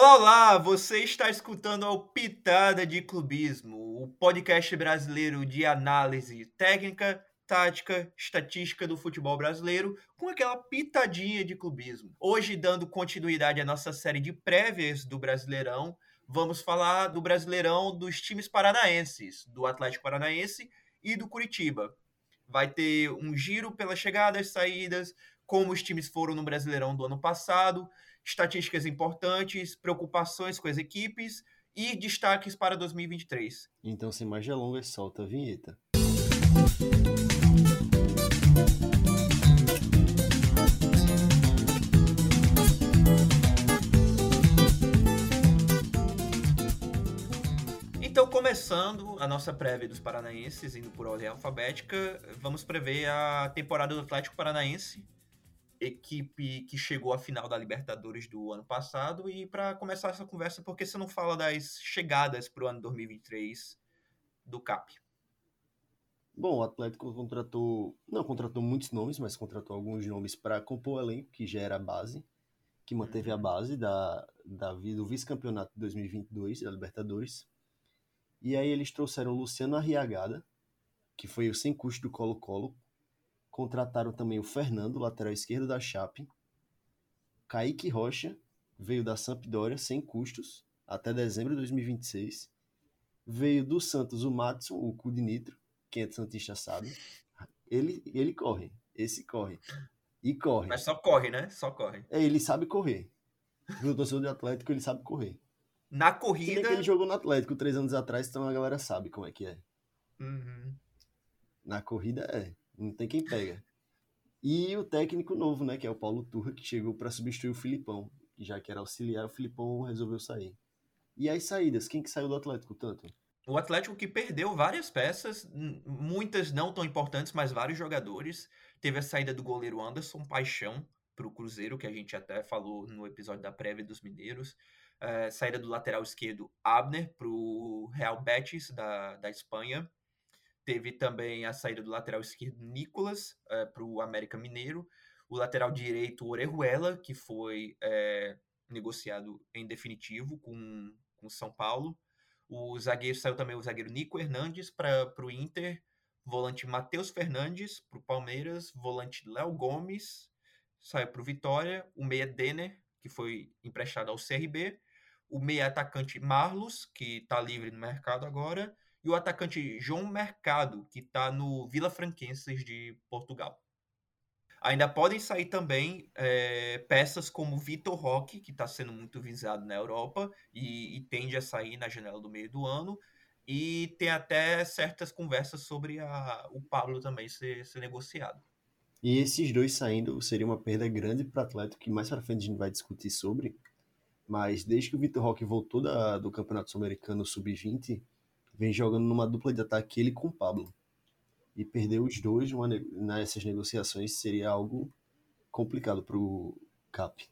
Olá, olá! Você está escutando a Pitada de Clubismo, o podcast brasileiro de análise técnica, tática, estatística do futebol brasileiro, com aquela pitadinha de clubismo. Hoje, dando continuidade à nossa série de prévias do Brasileirão, vamos falar do Brasileirão dos times paranaenses, do Atlético Paranaense e do Curitiba. Vai ter um giro pelas chegadas, saídas, como os times foram no Brasileirão do ano passado, estatísticas importantes, preocupações com as equipes e destaques para 2023. Então, sem mais delongas, solta a vinheta. Então, começando a nossa prévia dos paranaenses, indo por ordem alfabética, vamos prever a temporada do Atlético Paranaense, equipe que chegou à final da Libertadores do ano passado. E para começar essa conversa, por que você não fala das chegadas para o ano 2023 do CAP? Bom, o Atlético contratou, não contratou muitos nomes, mas contratou alguns nomes para compor o elenco, que já era a base, que manteve a uhum. base da, da, do vice-campeonato de 2022 da Libertadores. E aí eles trouxeram Luciano Arriagada, que foi o sem custo do Colo-Colo, Contrataram também o Fernando, lateral esquerdo da Chape. Kaique Rocha, veio da Sampdoria sem custos, até dezembro de 2026. Veio do Santos o Matson, o cu de nitro, quem é Santista sabe. Ele, ele corre, esse corre. E corre. Mas só corre, né? Só corre. É, ele sabe correr. No torcedor de Atlético, ele sabe correr. Na corrida. ele jogou no Atlético três anos atrás, então a galera sabe como é que é. Uhum. Na corrida é. Não tem quem pega. E o técnico novo, né, que é o Paulo Turra, que chegou para substituir o Filipão. Já que era auxiliar, o Filipão resolveu sair. E as saídas, quem que saiu do Atlético tanto? O Atlético que perdeu várias peças, muitas não tão importantes, mas vários jogadores. Teve a saída do goleiro Anderson Paixão para o Cruzeiro, que a gente até falou no episódio da prévia dos Mineiros. É, saída do lateral esquerdo Abner para o Real Betis da, da Espanha. Teve também a saída do lateral esquerdo Nicolas é, para o América Mineiro. O lateral direito Orejuela, que foi é, negociado em definitivo com o São Paulo. O zagueiro saiu também o zagueiro Nico Hernandes para o Inter. Volante Matheus Fernandes para o Palmeiras. Volante Léo Gomes saiu para o Vitória. O meia Denner, que foi emprestado ao CRB. O meia atacante Marlos, que está livre no mercado agora e o atacante João Mercado, que está no Vila Franquenses de Portugal. Ainda podem sair também é, peças como Vitor Roque, que está sendo muito visado na Europa e, e, tende a sair na janela do meio do ano. E tem até certas conversas sobre a, o Pablo também ser, ser negociado. E esses dois saindo seria uma perda grande para o Atlético, que mais para frente a gente vai discutir sobre. Mas desde que o Vitor Roque voltou da, do Campeonato Sul-Americano Sub-20, vem jogando numa dupla de ataque ele com o Pablo. E perder os dois numa, nessas negociações seria algo complicado para o Cap.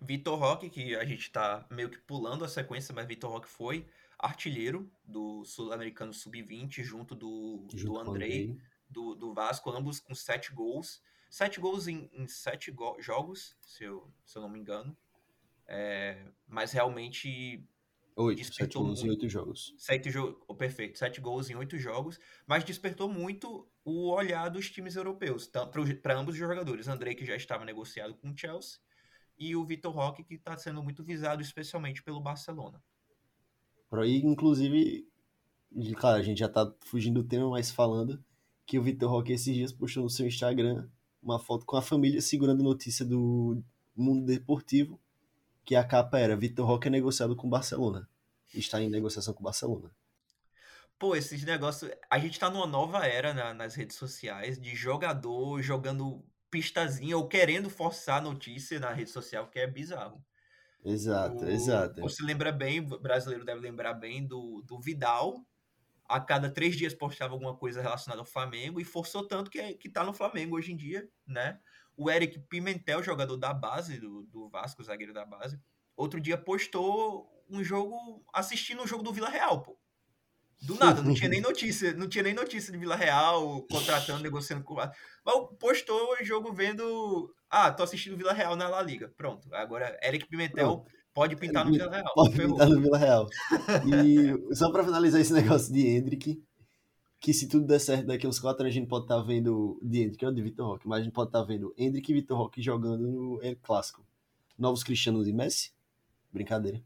Vitor Roque, que a gente está meio que pulando a sequência, mas Vitor Roque foi artilheiro do Sul-Americano Sub-20, junto do, junto do Andrei, do, do Vasco, ambos com sete gols. Sete gols em, em sete go jogos, se eu, se eu não me engano. É, mas realmente Oito, sete gols muito. em oito jogos. Sete jogos, oh, perfeito, sete gols em oito jogos, mas despertou muito o olhar dos times europeus, para ambos os jogadores. Andrei, que já estava negociado com o Chelsea, e o Vitor Roque, que está sendo muito visado, especialmente pelo Barcelona. Por aí, inclusive, claro, a gente já está fugindo do tema, mas falando que o Vitor Roque esses dias postou no seu Instagram uma foto com a família segurando notícia do mundo deportivo que a capa era Vitor Roque é negociado com o Barcelona. Está em negociação com o Barcelona. Pô, esses negócios. A gente tá numa nova era na, nas redes sociais de jogador jogando pistazinha ou querendo forçar notícia na rede social, que é bizarro. Exato, o, exato. Você lembra bem, o brasileiro deve lembrar bem do, do Vidal. A cada três dias postava alguma coisa relacionada ao Flamengo e forçou tanto que, que tá no Flamengo hoje em dia, né? O Eric Pimentel, jogador da base do, do Vasco, zagueiro da base, outro dia postou um jogo, assistindo um jogo do Vila Real, pô. Do nada, não tinha nem notícia, não tinha nem notícia de Vila Real, contratando, negociando com o Mas postou o jogo vendo. Ah, tô assistindo Vila Real na La Liga. Pronto. Agora, Eric Pimentel Pode pintar no Vila Real. Pode ferrou. pintar no Vila Real. E só para finalizar esse negócio de Hendrick, que se tudo der certo, daqui uns quatro anos a gente pode estar tá vendo de Hendrick, é o de Vitor Roque, mas a gente pode estar tá vendo Hendrick e Vitor Roque jogando no El Clássico. Novos Cristianos e Messi? Brincadeira.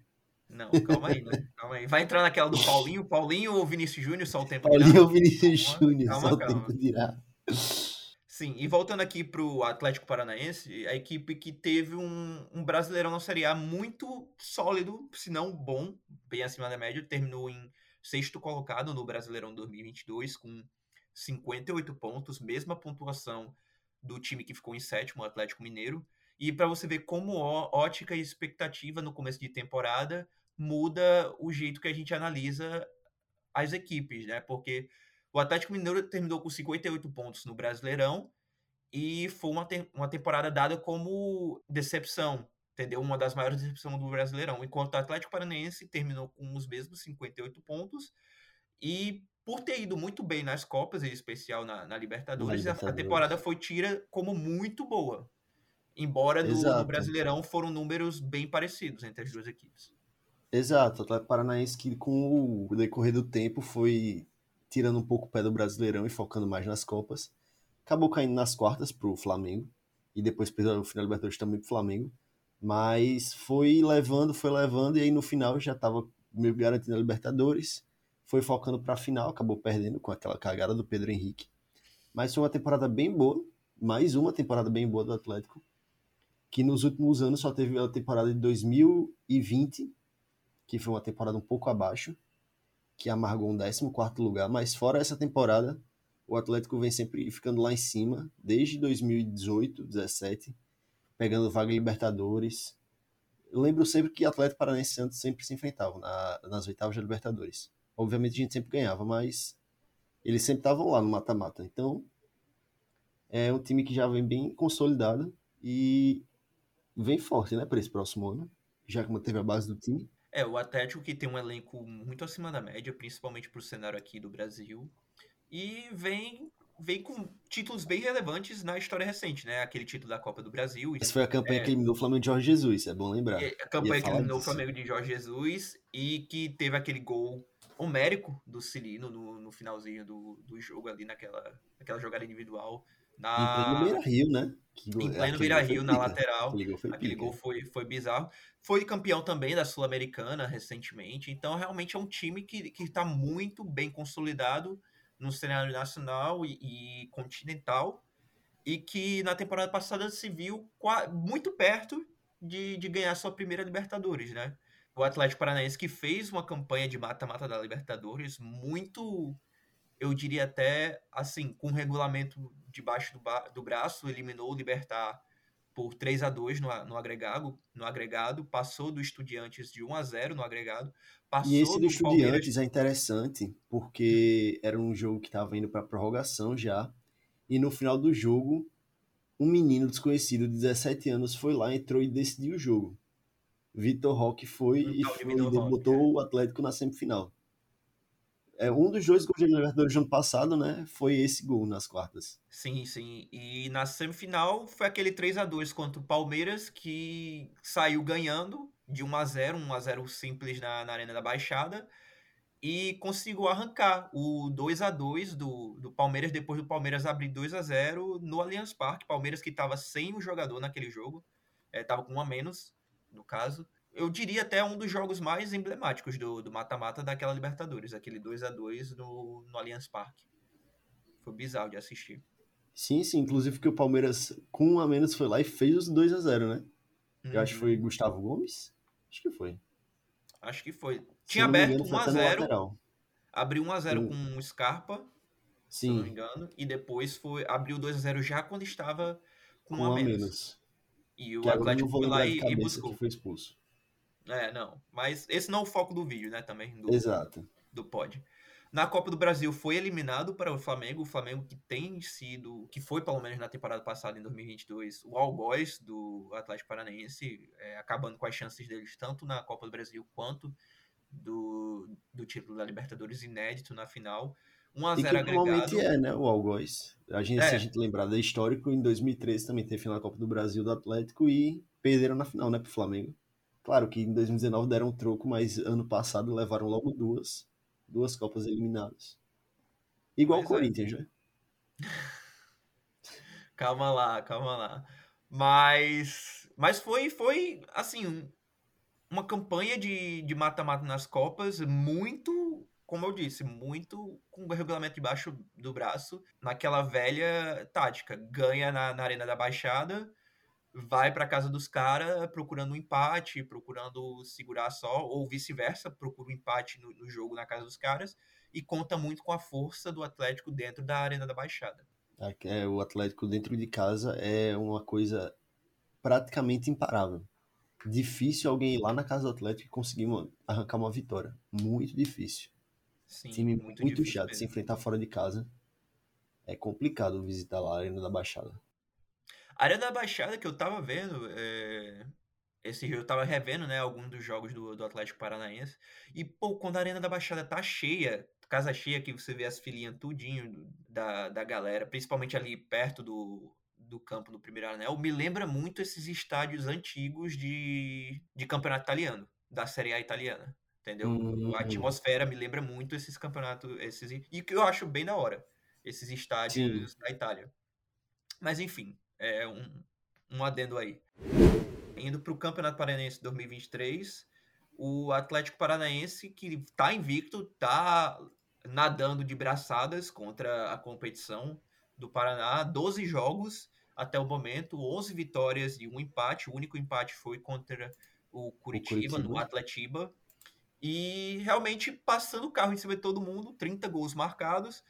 Não, calma aí, né? Calma aí. Vai entrar naquela do Paulinho, Paulinho ou Vinícius Júnior, só o tempo Paulinho ou Vinícius Júnior, só o tempo dirá. Sim, e voltando aqui para o Atlético Paranaense, a equipe que teve um, um Brasileirão na Série A muito sólido, se não bom, bem acima da média, terminou em sexto colocado no Brasileirão 2022 com 58 pontos, mesma pontuação do time que ficou em sétimo, o Atlético Mineiro. E para você ver como ótica e expectativa no começo de temporada muda o jeito que a gente analisa as equipes, né? Porque o Atlético Mineiro terminou com 58 pontos no Brasileirão e foi uma, te uma temporada dada como decepção, entendeu? Uma das maiores decepções do Brasileirão. Enquanto o Atlético Paranaense terminou com os mesmos 58 pontos e por ter ido muito bem nas Copas, em especial na, na Libertadores, Libertadores, a temporada foi tira como muito boa. Embora do, do, Brasileirão foram números bem parecidos entre as duas equipes. Exato, o Atlético Paranaense que com o decorrer do tempo foi tirando um pouco o pé do Brasileirão e focando mais nas Copas. Acabou caindo nas quartas para o Flamengo e depois perdeu o final da Libertadores também para o Flamengo. Mas foi levando, foi levando e aí no final já estava meio garantindo a Libertadores. Foi focando para a final, acabou perdendo com aquela cagada do Pedro Henrique. Mas foi uma temporada bem boa, mais uma temporada bem boa do Atlético, que nos últimos anos só teve a temporada de 2020, que foi uma temporada um pouco abaixo, que amargou um 14 lugar, mas fora essa temporada, o Atlético vem sempre ficando lá em cima, desde 2018, 17, pegando vaga Libertadores. Eu lembro sempre que Atlético Paranaense e Santos sempre se enfrentavam na, nas oitavas da Libertadores. Obviamente a gente sempre ganhava, mas eles sempre estavam lá no mata-mata. Então, é um time que já vem bem consolidado e vem forte, né, para esse próximo ano, já que manteve a base do time. É, o Atlético que tem um elenco muito acima da média, principalmente para o cenário aqui do Brasil, e vem vem com títulos bem relevantes na história recente, né? Aquele título da Copa do Brasil. Essa foi a campanha é, que eliminou o Flamengo de Jorge Jesus, é bom lembrar. A campanha que eliminou o Flamengo de Jorge Jesus e que teve aquele gol homérico do Cilino no, no finalzinho do, do jogo ali naquela, naquela jogada individual. Na... Em pleno Beira-Rio, né? Que, em pleno Beira-Rio, na lateral. Aquele gol foi, aquele gol foi, foi bizarro. Foi campeão também da Sul-Americana recentemente. Então, realmente é um time que está muito bem consolidado no cenário nacional e, e, continental. E que na temporada passada se viu muito perto de, de ganhar sua primeira Libertadores, né? O Atlético Paranaense que fez uma campanha de mata-mata da Libertadores muito eu diria até assim, com o regulamento debaixo do, do braço, eliminou o Libertar por 3 a 2 no, no, agregado, no agregado, passou do Estudiantes de 1 a 0 no agregado. Passou e esse do, Estudiantes Palmeiras... é interessante, porque era um jogo que estava indo para prorrogação já, e no final do jogo, um menino desconhecido de 17 anos foi lá, entrou e decidiu o jogo. Vitor Roque foi e foi, botou é. o Atlético na semifinal. É, um dos dois gols de Libertadores do ano passado, né? Foi esse gol nas quartas. Sim, sim. E na semifinal foi aquele 3 a 2 contra o Palmeiras que saiu ganhando de 1 a 0 1 a 0 simples na, na Arena da Baixada e conseguiu arrancar o 2 a 2 do, do Palmeiras depois do Palmeiras abrir 2 a 0 no Allianz Parque. Palmeiras que estava sem o jogador naquele jogo, estava é, com um a menos, no caso eu diria até um dos jogos mais emblemáticos do mata-mata daquela Libertadores, aquele 2 a 2 no, no Allianz Parque. Foi bizarro de assistir. Sim, sim, inclusive que o Palmeiras com um a menos foi lá e fez os 2 a 0 né? Uhum. Eu acho que foi uhum. Gustavo Gomes? Acho que foi. Acho que foi. Tinha aberto 1 a 0 abriu 1 a 0 com o Scarpa, Sim. se não me engano, e depois foi abriu 2 a 0 já quando estava com, com um a menos. menos. E o que Atlético foi lá e, e buscou. foi expulso. É, não. Mas esse não é o foco do vídeo, né? Também. Do, Exato. Do pod. Na Copa do Brasil foi eliminado para o Flamengo, o Flamengo que tem sido, que foi pelo menos na temporada passada, em 2022, o algoz do Atlético Paranaense, é, acabando com as chances deles tanto na Copa do Brasil quanto do, do título da Libertadores inédito na final. 1 a 0 agregado. Normalmente é, né, o algoz. A gente, é. Se a gente lembrar da histórico, em 2013 também teve final da Copa do Brasil do Atlético e perderam na final, né, pro Flamengo. Claro que em 2019 deram um troco, mas ano passado levaram logo duas, duas Copas eliminadas. Igual o é. Corinthians, né? Calma lá, calma lá. Mas, mas foi, foi assim, um- uma campanha de de mata-mata nas Copas muito, como eu disse, muito com o regulamento debaixo do braço, naquela velha tática. Ganha na, na Arena da Baixada, vai para casa dos caras procurando um empate, procurando segurar só, ou vice-versa, procura um empate no, no jogo na casa dos caras, e conta muito com a força do Atlético dentro da Arena da Baixada. Aqui É, o Atlético dentro de casa é uma coisa praticamente imparável. Difícil alguém ir lá na casa do Atlético e conseguir uma- arrancar uma vitória. Muito difícil. Sim, Time muito, muito, chato. Se mesmo. enfrentar fora de casa é complicado visitar lá a Arena da Baixada. A Arena da Baixada que eu tava vendo, é, esse eu tava revendo, né, alguns dos jogos do, do Atlético Paranaense. E, pô, quando a Arena da Baixada tá cheia, casa cheia, que você vê as filinhas tudinho da, da galera, principalmente ali perto do, do campo do primeiro anel, me lembra muito esses estádios antigos de, de campeonato italiano, da Série A italiana. Entendeu? Hum. A atmosfera me lembra muito esses campeonatos, esses, e que eu acho bem da hora, esses estádios da Itália. Mas enfim, é um, um adendo aí. Indo para o Campeonato Paranaense 2023, o Atlético Paranaense, que está invicto, está nadando de braçadas contra a competição do Paraná. 12 jogos até o momento, 11 vitórias e um empate. O único empate foi contra o Curitiba, no Curitiba. Atletiba. E realmente passando o carro em cima de todo mundo, 30 gols marcados,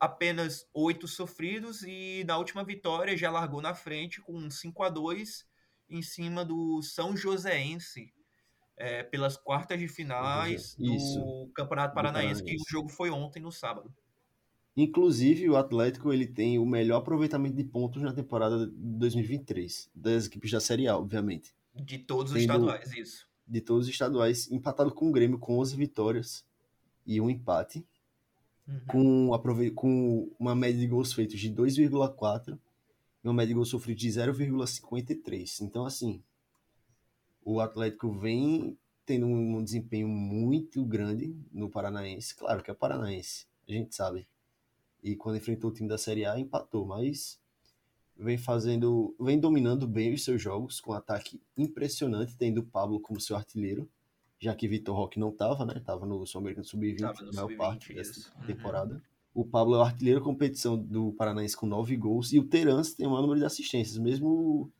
apenas 8 sofridos e na última vitória já largou na frente com um 5 a 2 em cima do São Joséense é, pelas quartas de finais do Isso. Campeonato Do Paranaense, que o jogo foi ontem no sábado. Inclusive, o Atlético ele tem o melhor aproveitamento de pontos na temporada de 2023, das equipes da Série A, obviamente. De todos os Tendo- estaduais, isso. De todos os estaduais, empatado com o Grêmio com 11 vitórias e um empate, Uhum. com, com uma média de gols feitos de 2,4 e uma média de gols sofridos de 0,53. Então, assim, o Atlético vem tendo um desempenho muito grande no Paranaense. Claro que é Paranaense, a gente sabe. E quando enfrentou o time da Série A, empatou, mas vem fazendo, vem dominando bem os seus jogos, com um ataque impressionante, tendo o Pablo como seu artilheiro, já que Vitor Roque não estava, né? Tava no Sul-Americano Sub-20, Tava no a maior Sub-20, parte dessa. Uhum. temporada. O Pablo é o artilheiro da competição do Paranaense com nove gols, e o Terence tem o maior número de assistências, mesmo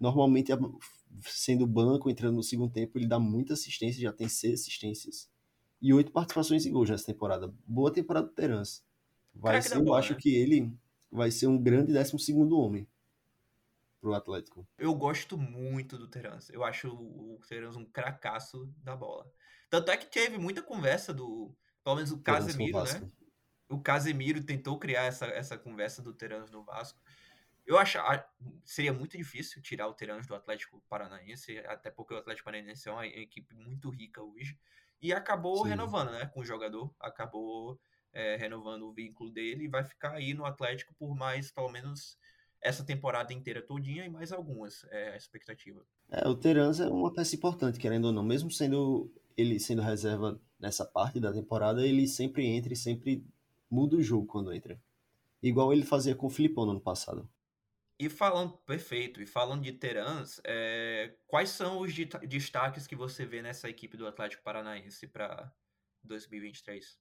normalmente sendo banco, entrando no segundo tempo, ele dá muita assistência, já tem seis assistências e oito participações em gols nessa temporada. Boa temporada do Terence. Vai da ser, eu bola, acho né? que ele vai ser um grande 12 segundo homem pro Atlético. Eu gosto muito do Terence. Eu acho o Terence um cracaço da bola. Tanto é que teve muita conversa do. Pelo menos o Casemiro, né? O Casemiro tentou criar essa, essa conversa do Terence no Vasco. Eu acho seria muito difícil tirar o Terence do Atlético Paranaense, até porque o Atlético Paranaense é uma equipe muito rica hoje. E acabou Sim. renovando, né? Com o jogador. Acabou é, renovando o vínculo dele e vai ficar aí no Atlético por mais, pelo menos, essa temporada inteira todinha e mais algumas. É a expectativa. É, o Terence é uma peça importante, querendo ou não. Mesmo sendo ele sendo reserva nessa parte da temporada, ele sempre entra e sempre muda o jogo quando entra. Igual ele fazia com o Filipão no ano passado. E falando, perfeito, e falando de Terans, é, quais são os destaques que você vê nessa equipe do Atlético Paranaense para 2023?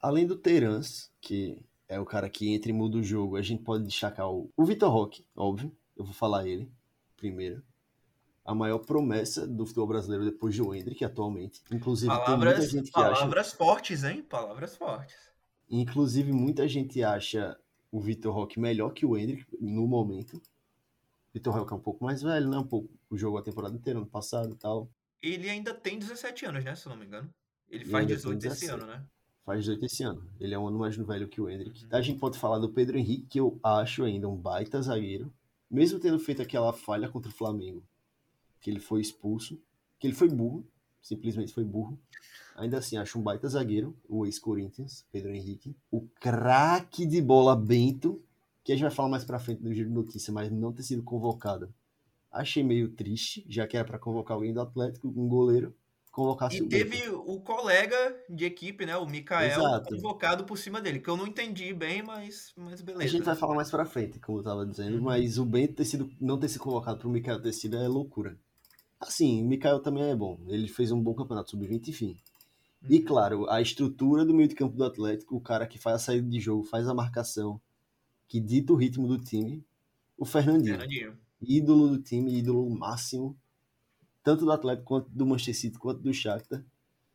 Além do Terence, que é o cara que entra e muda o jogo, a gente pode destacar o, o Vitor Roque, óbvio. Eu vou falar ele primeiro. A maior promessa do futebol brasileiro depois de Hendrick, atualmente. Inclusive, tem muita Palavras, gente que acha. palavras fortes, hein? Palavras fortes. Inclusive, muita gente acha o Vitor Roque melhor que o Hendrick no momento. Vitor Roque é um pouco mais velho, né? Um pouco o jogo a temporada inteira, ano passado e tal. Ele ainda tem 17 anos, né? Se eu não me engano. Ele faz ainda tem 18 esse 17. ano, né? Faz 18 esse ano. Ele é um ano mais velho que o Hendrick. Uhum. A gente pode falar do Pedro Henrique, que eu acho ainda um baita zagueiro. Mesmo tendo feito aquela falha contra o Flamengo, que ele foi expulso, que ele foi burro, simplesmente foi burro. Ainda assim, acho um baita zagueiro, o ex-Corinthians, Pedro Henrique. O craque de bola Bento, que a gente vai falar mais pra frente no giro de notícia, mas não ter sido convocado. Achei meio triste, já que era para convocar alguém do Atlético, um goleiro, convocasse E teve o colega de equipe, né? O Mikael, Exato. convocado por cima dele, que eu não entendi bem, mas, mas A beleza. gente vai falar mais pra frente, como eu tava dizendo, Uhum. mas o Bento ter sido, não ter sido convocado pro Mikael ter sido é loucura. Assim, o Mikael também é bom. Ele fez um bom campeonato sub-20, enfim. E Uhum. claro, a estrutura do meio de campo do Atlético, o cara que faz a saída de jogo, faz a marcação, que dita o ritmo do time, o Fernandinho. Fernandinho. Ídolo do time, ídolo máximo, tanto do Atlético quanto do Manchester City, quanto do Shakhtar.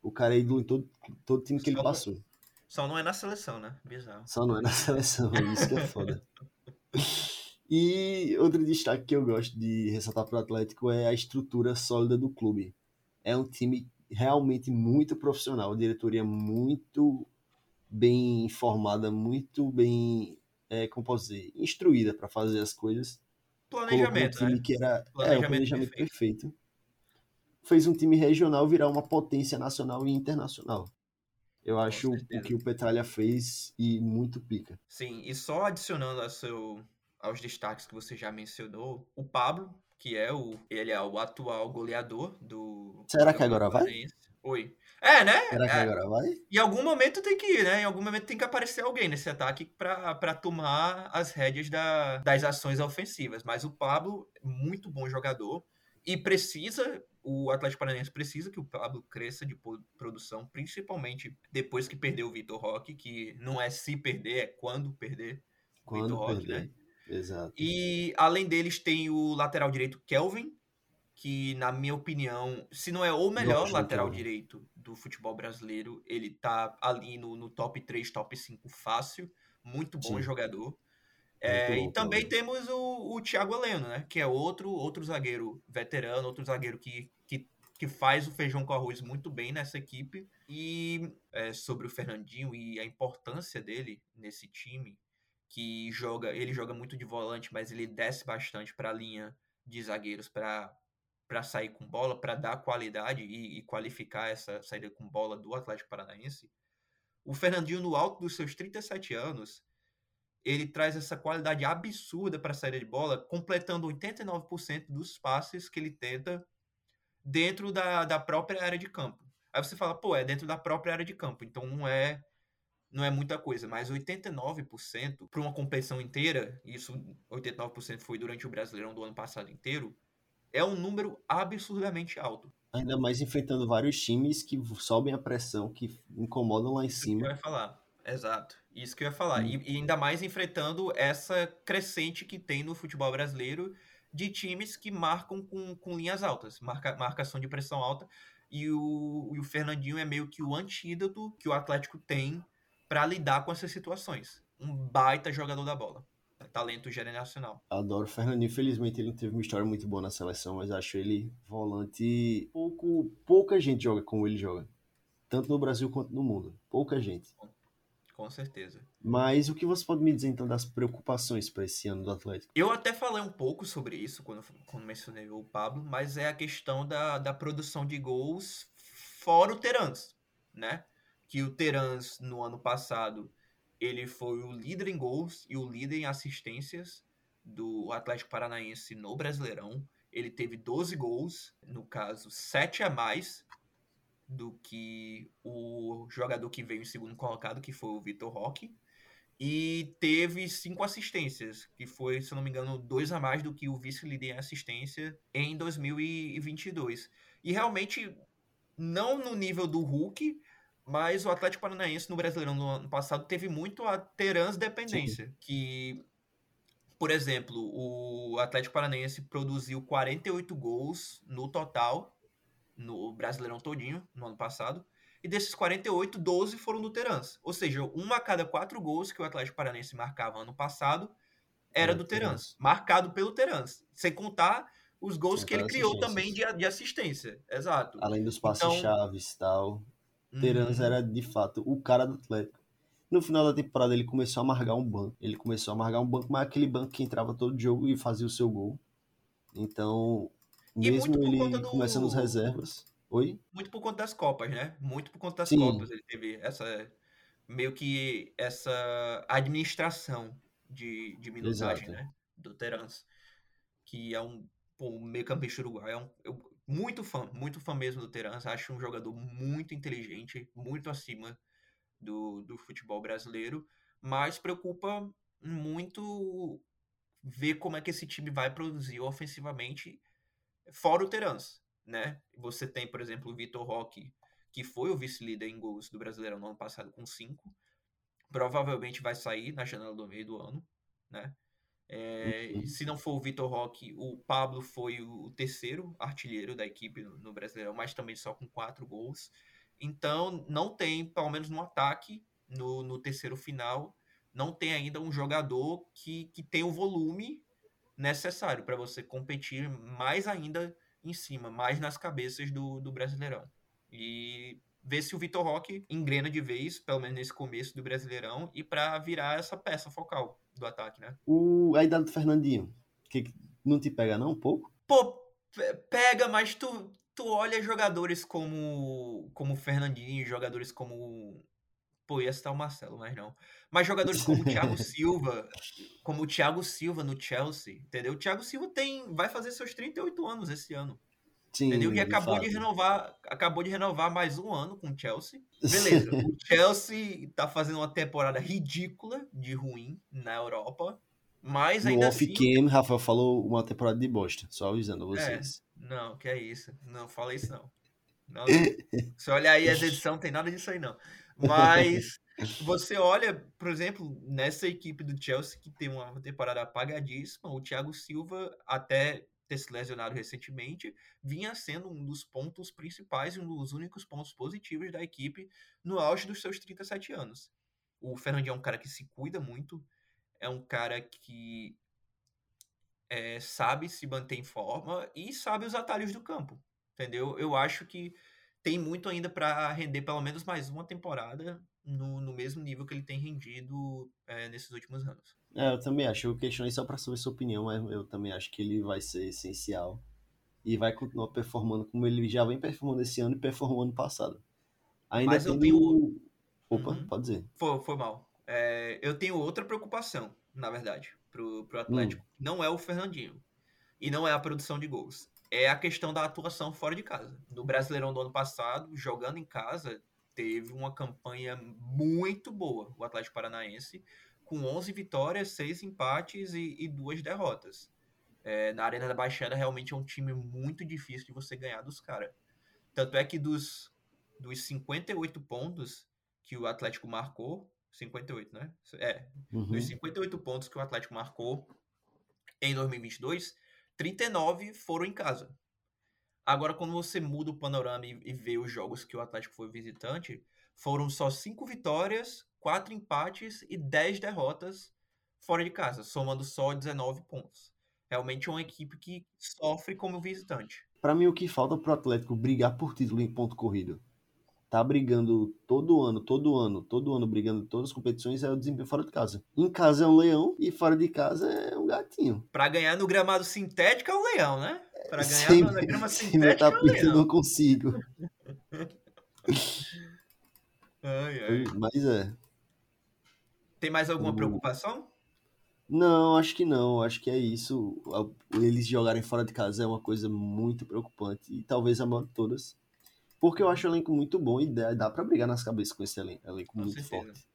O cara é ídolo em todo, todo time que ele Só não- passou. Só não é na seleção, né? Bizarro. Só não é na seleção, isso que é foda. E outro destaque que eu gosto de ressaltar para o Atlético é a estrutura sólida do clube. É um time realmente muito profissional, a diretoria muito bem informada, muito bem, é, como posso dizer, instruída para fazer as coisas. Um Planejamento, time né? que era é, um Planejamento planejamento perfeito. perfeito. Fez um time regional virar uma potência nacional e internacional. Eu acho o que o Petralha fez e muito pica. Sim, e só adicionando a seu, aos destaques que você já mencionou, o Pablo, que é o ele é o atual goleador do Será que do agora vai? Paranaense. Oi. É, né? Será que É, agora vai? Em algum momento tem que ir, né? Em algum momento tem que aparecer alguém nesse ataque para tomar as rédeas da- das ações ofensivas. Mas o Pablo, muito bom jogador e precisa, o Atlético Paranaense precisa que o Pablo cresça de produção, principalmente depois que perdeu o Vitor Roque, que não é se perder, é quando perder o Quando Vitor Roque, perder. né? Exato. E além deles tem o lateral direito Kelvin, que na minha opinião, se não é o melhor Gosto do lateral direito do futebol brasileiro, ele tá ali no, no top 3, top 5 fácil, muito bom Sim. jogador. É, bom, e também Kelvin. temos o, o Thiago Heleno, né? Que é outro, outro zagueiro veterano, outro zagueiro que, que, faz o feijão com arroz muito bem nessa equipe. E é, sobre o Fernandinho e a importância dele nesse time, que joga, ele joga muito de volante, mas ele desce bastante para a linha de zagueiros para para sair com bola, para dar qualidade e, e qualificar essa saída com bola do Atlético Paranaense. O Fernandinho, no alto dos seus 37 anos, ele traz essa qualidade absurda para a saída de bola, completando 89% dos passes que ele tenta dentro da, da própria área de campo. Aí você fala, pô, é dentro da própria área de campo, então não é não é muita coisa, mas 89% para uma competição inteira, isso 89% foi durante o Brasileirão do ano passado inteiro, é um número absurdamente alto. Ainda mais enfrentando vários times que sobem a pressão, que incomodam lá em Isso que eu cima. ia falar. Exato. Isso que eu ia falar. Hum. E, e ainda mais enfrentando essa crescente que tem no futebol brasileiro de times que marcam com, com linhas altas, marca, marcação de pressão alta. E o, e o Fernandinho é meio que o antídoto que o Atlético tem para lidar com essas situações. Um baita jogador da bola. Talento generacional. Adoro o Fernandinho. Infelizmente ele não teve uma história muito boa na seleção, mas acho ele volante. Pouco, pouca gente joga como ele joga. Tanto no Brasil quanto no mundo. Pouca gente. Com certeza. Mas o que você pode me dizer então das preocupações para esse ano do Atlético? Eu até falei um pouco sobre isso quando, quando mencionei o Pablo, mas é a questão da, da produção de gols fora o Terans, né? Que o Terans, no ano passado, ele foi o líder em gols e o líder em assistências do Atlético Paranaense no Brasileirão. Ele teve 12 gols, no caso, 7 a mais do que o jogador que veio em segundo colocado, que foi o Vitor Roque e teve cinco assistências, que foi, se não me engano, dois a mais do que o vice-líder em assistência em 2022. E realmente, não no nível do Hulk, mas o Atlético Paranaense no Brasileirão no ano passado teve muito a Terans dependência, que, por exemplo, o Atlético Paranaense produziu 48 gols no total, no Brasileirão todinho, no ano passado, e desses 48, 12 foram do Terans. Ou seja, uma a cada quatro gols que o Atlético Paranaense marcava ano passado era É, do Terans. Marcado pelo Terans. Sem contar os gols Sem que ele criou também de, de assistência. Exato. Além dos passes Então- chaves e tal. Terans Uhum. era de fato o cara do Atlético. No final da temporada ele começou a amargar um banco. Ele começou a amargar um banco, mas aquele banco que entrava todo jogo e fazia o seu gol. Então, E mesmo muito por ele conta do- começando as reservas. Oi? Muito por conta das Copas, né? Muito por conta das Sim. Copas. Ele teve essa. meio que essa administração de, de minutagem, Exato. né? Do Terans. Que é um pô, meio campista uruguaio é um, eu, muito fã, muito fã mesmo do Terans. Acho um jogador muito inteligente, muito acima do, do futebol brasileiro, mas preocupa muito ver como é que esse time vai produzir ofensivamente fora o Terans, né? Você tem, por exemplo, o Vitor Roque, que foi o vice-líder em gols do Brasileirão no ano passado com cinco, provavelmente vai sair na janela do meio do ano, né? É, uhum. Se não for o Vitor Roque, o Pablo foi o terceiro artilheiro da equipe no, no Brasileirão, mas também só com quatro gols. Então, não tem, pelo menos no ataque, no, no terceiro final, não tem ainda um jogador que, que tem o volume necessário para você competir mais ainda em cima, mais nas cabeças do, do Brasileirão. E ver se o Vitor Roque engrena de vez, pelo menos nesse começo do Brasileirão, e para virar essa peça focal do ataque, né? O, a idade do Fernandinho, que não te pega não um pouco? Pô, pega, mas tu, tu olha jogadores como como o Fernandinho, jogadores como pô, ia citar o Marcelo, mas não. Mas jogadores como o Thiago Silva, como o Thiago Silva no Chelsea, entendeu? O Thiago Silva tem vai fazer seus 38 anos esse ano. Sim, entendeu? E acabou de, de renovar, acabou de renovar mais um ano com o Chelsea. Beleza. o Chelsea tá fazendo uma temporada ridícula de ruim na Europa. Mas ainda no assim. off-cam, Rafael falou uma temporada de bosta, só avisando vocês. É, não, que é isso. Não fala isso não. não se olhar aí as edição, tem nada disso aí não. Mas você olha, por exemplo, nessa equipe do Chelsea que tem uma temporada apagadíssima, o Thiago Silva até ter se lesionado recentemente, vinha sendo um dos pontos principais e um dos únicos pontos positivos da equipe no auge dos seus 37 anos. O Fernandinho é um cara que se cuida muito, é um cara que é, sabe se manter em forma e sabe os atalhos do campo, entendeu? Eu acho que tem muito ainda para render pelo menos mais uma temporada no, no mesmo nível que ele tem rendido é, nesses últimos anos. É, eu também acho. Eu questionei só para saber sua opinião, mas eu também acho que ele vai ser essencial e vai continuar performando como ele já vem performando esse ano e performou ano passado. Ainda mas eu tenho... Opa, uhum. pode dizer. Foi, foi mal. É, eu tenho outra preocupação, na verdade, pro, pro Atlético. Hum. Não é o Fernandinho. E não é a produção de gols. É a questão da atuação fora de casa. No Brasileirão do ano passado, jogando em casa, teve uma campanha muito boa, o Atlético Paranaense, com 11 vitórias, 6 empates e, e duas derrotas. É, na Arena da Baixada realmente é um time muito difícil de você ganhar dos caras. Tanto é que dos, dos 58 pontos que o Atlético marcou, 58, né? É, uhum. dos 58 pontos que o Atlético marcou em 2022, 39 foram em casa. Agora, quando você muda o panorama e, e vê os jogos que o Atlético foi visitante, foram só cinco vitórias, quatro empates e dez derrotas fora de casa, somando só 19 pontos. Realmente é uma equipe que sofre como visitante. Para mim, o que falta pro Atlético brigar por título em ponto corrido tá brigando todo ano, todo ano, todo ano brigando todas as competições é o desempenho fora de casa. Em casa é um leão e fora de casa é um gatinho. Para ganhar no gramado sintético é um leão, né? Para ganhar sem, na grama sintética é um leão. Eu não consigo. ai, ai. Mas é. Tem mais alguma preocupação? Não, acho que não. Acho que é isso. Eles jogarem fora de casa é uma coisa muito preocupante e talvez a maior de todas. Porque eu acho o elenco muito bom e dá, dá pra brigar nas cabeças com esse elenco. Elenco com muito certeza. forte.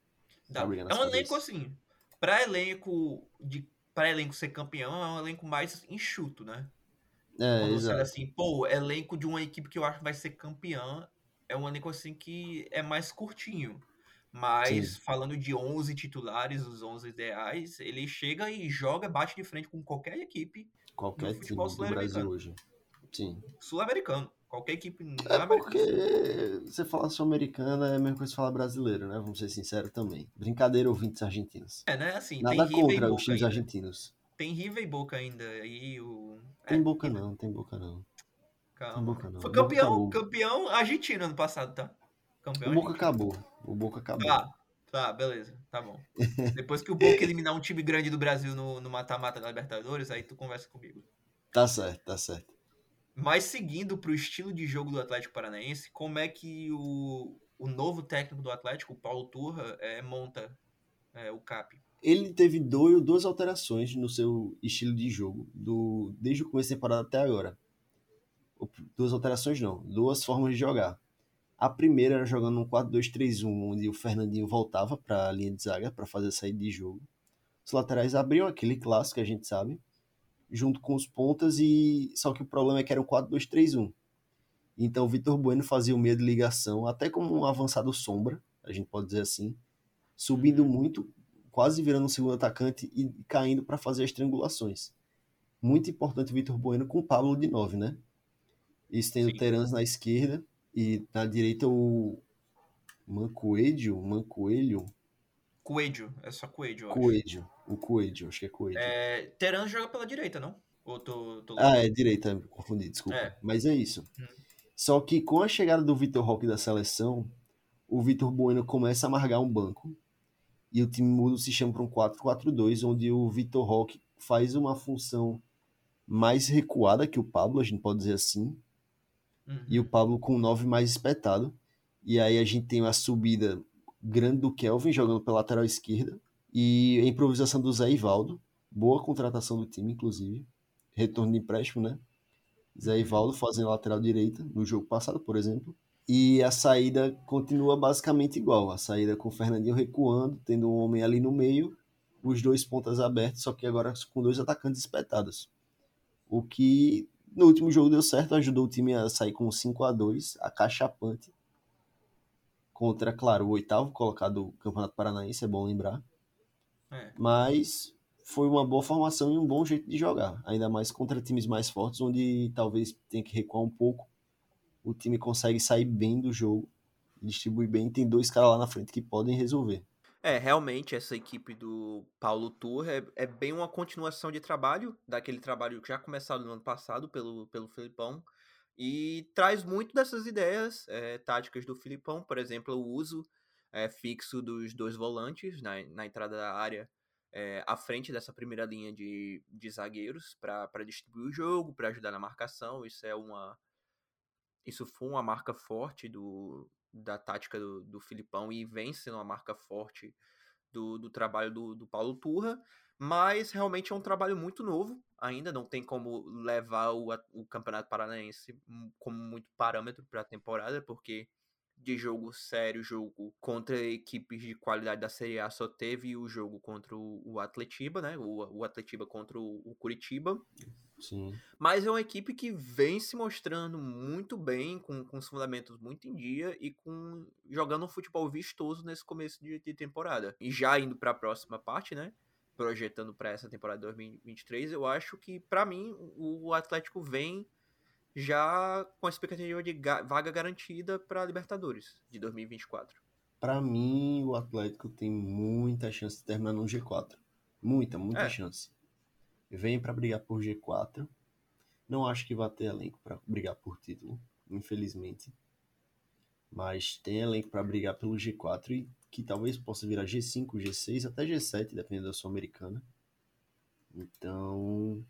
Dá. É um cabeças. elenco assim. Pra elenco de para elenco ser campeão, é um elenco mais enxuto, né? É, Quando exato. assim, pô, elenco de uma equipe que eu acho que vai ser campeã, é um elenco assim que é mais curtinho. Mas Sim. falando de 11 titulares, os 11 ideais, ele chega e joga, bate de frente com qualquer equipe qualquer time do Brasil hoje. Sim. Sul-americano. Qualquer equipe. É porque você fala sul-americana é a mesma coisa que falar brasileiro, né? Vamos ser sinceros também. Brincadeira, ouvintes argentinos. É, né? Assim, Nada contra os times argentinos. Tem River e Boca ainda. E o... Tem é, Boca não, tem Boca não. Calma. Tem Boca não. Foi campeão, campeão argentino ano passado, tá? Campeão o Boca acabou. O Boca acabou. Tá, tá, beleza. Tá bom. Depois que o Boca eliminar um time grande do Brasil no mata-mata da Libertadores, aí tu conversa comigo. Tá certo, tá certo. Mas seguindo para o estilo de jogo do Atlético Paranaense, como é que o, o novo técnico do Atlético, o Paulo Turra, é, monta é, o CAP? ele teve dois, duas alterações no seu estilo de jogo, do, desde o começo da temporada até agora. Duas alterações não, duas formas de jogar. A primeira era jogando um 4-2-3-1, onde o Fernandinho voltava para a linha de zaga para fazer a saída de jogo. Os laterais abriam aquele clássico que a gente sabe, junto com os pontas, e só que o problema é que era um 4-2-3-1. Então o Vitor Bueno fazia o meio de ligação, até como um avançado sombra, a gente pode dizer assim, subindo muito, quase virando um segundo atacante e caindo para fazer as triangulações. Muito importante o Vitor Bueno com o Pablo de 9, né? Isso tem Sim. o Terans na esquerda e na direita o Mancoelho, Mancoelho. Coelho, é só Coelho, Coelho, o Coelho, acho que é Coelho. É, Terans joga pela direita, não? Ou tô, tô ah, é direita, confundi, desculpa. É. Mas é isso. Hum. Só que com a chegada do Vitor Roque da seleção, o Vitor Bueno começa a amargar um banco e o time muda o sistema para um 4-4-2, onde o Vitor Roque faz uma função mais recuada que o Pablo, a gente pode dizer assim, uhum. e o Pablo com 9 mais espetado. E aí a gente tem a subida grande do Kelvin jogando pela lateral esquerda e a improvisação do Zé Ivaldo, boa contratação do time, inclusive, retorno de empréstimo, né? Zé Ivaldo fazendo lateral direita no jogo passado, por exemplo. E a saída continua basicamente igual. A saída com o Fernandinho recuando, tendo um homem ali no meio, os dois pontas abertos, só que agora com dois atacantes espetados. O que no último jogo deu certo, ajudou o time a sair com 5 a 2 acachapante. Contra, claro, o oitavo colocado do Campeonato Paranaense, é bom lembrar. É. Mas foi uma boa formação e um bom jeito de jogar. Ainda mais contra times mais fortes, onde talvez tenha que recuar um pouco o time consegue sair bem do jogo, distribui bem, tem dois caras lá na frente que podem resolver. É, realmente essa equipe do Paulo Tour é, é, bem uma continuação de trabalho, daquele trabalho já começado no ano passado pelo, pelo Filipão, e traz muito dessas ideias é, táticas do Filipão, por exemplo, o uso é, fixo dos dois volantes na, na entrada da área, é, à frente dessa primeira linha de, de zagueiros, para distribuir o jogo, para ajudar na marcação, isso é uma, isso foi uma marca forte do, da tática do, do Filipão e vem sendo uma marca forte do, do trabalho do, do Paulo Turra, mas realmente é um trabalho muito novo. Ainda, não tem como levar o, o Campeonato Paranaense como muito parâmetro para a temporada, porque de jogo sério, jogo contra equipes de qualidade da Série A só teve o jogo contra o, Atletiba, né? O, o Atletiba contra o, o Curitiba. Sim. Mas é uma equipe que vem se mostrando muito bem, com, com os fundamentos muito em dia e com jogando um futebol vistoso nesse começo de, de temporada. E já indo para a próxima parte, né? Projetando para essa temporada 2023, eu acho que, para mim, o Atlético vem já com a expectativa de ga vaga garantida para a Libertadores de 2024. Para mim, o Atlético tem muita chance de terminar no G4. Muita, muita é. chance vem para brigar por G4. Não acho que vai ter elenco para brigar por título, infelizmente. Mas tem elenco para brigar pelo G4 e que talvez possa virar G5, G6, até G7, dependendo da Sul-Americana. Então,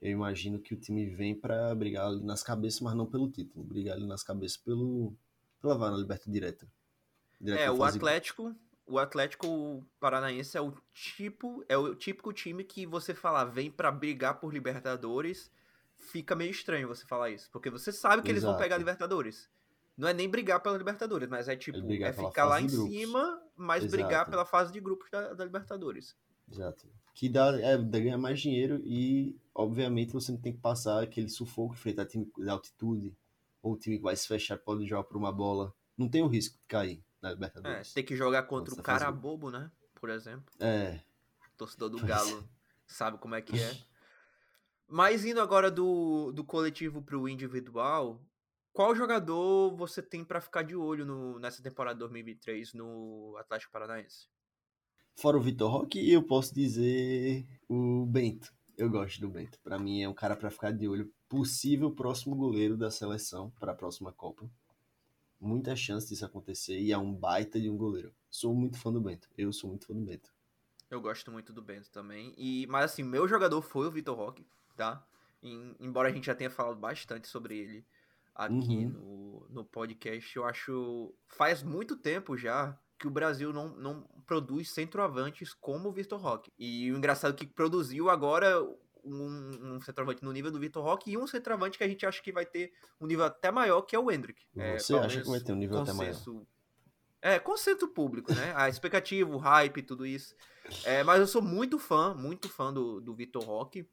eu imagino que o time vem para brigar ali nas cabeças, mas não pelo título, brigar ali nas cabeças pelo pela vaga na Liberta direta. direta é, o Atlético, o Atlético Paranaense é o tipo, é o típico time que você falar vem para brigar por Libertadores, fica meio estranho você falar isso, porque você sabe que Exato. eles vão pegar Libertadores. Não é nem brigar pela Libertadores, mas é tipo, é ficar lá em cima, mas Exato. brigar pela fase de grupos da, da Libertadores. Exato. Que dá, é, dá ganhar mais dinheiro e, obviamente, você não tem que passar aquele sufoco, enfrentar time de altitude, ou time que vai se fechar pode jogar por uma bola. Não tem o risco de cair na Libertadores. É, tem que jogar contra o cara fazer... bobo, né? Por exemplo. É. O torcedor do Galo sabe como é que é. Mas indo agora do, do coletivo pro individual, qual jogador você tem para ficar de olho no, nessa temporada 2023 no Atlético Paranaense? Fora o Vitor Roque, eu posso dizer o Bento. Eu gosto do Bento. Para mim é um cara para ficar de olho, possível próximo goleiro da seleção para a próxima Copa muita chance disso acontecer e é um baita de um goleiro. Sou muito fã do Bento. Eu sou muito fã do Bento. Eu gosto muito do Bento também. E, mas assim, meu jogador foi o Vitor Roque, tá? E, embora a gente já tenha falado bastante sobre ele aqui uhum. no, no podcast, eu acho. Faz muito tempo já que o Brasil não, não produz centroavantes como o Vitor Roque. E o engraçado é que produziu agora um, um centroavante no nível do Vitor Roque e um centroavante que a gente acha que vai ter um nível até maior, que é o Hendrick. É, Você acha que vai ter um nível até maior? É, conceito público, né? A expectativa, o hype, tudo isso. É, mas eu sou muito fã, muito fã do, do Vitor Roque.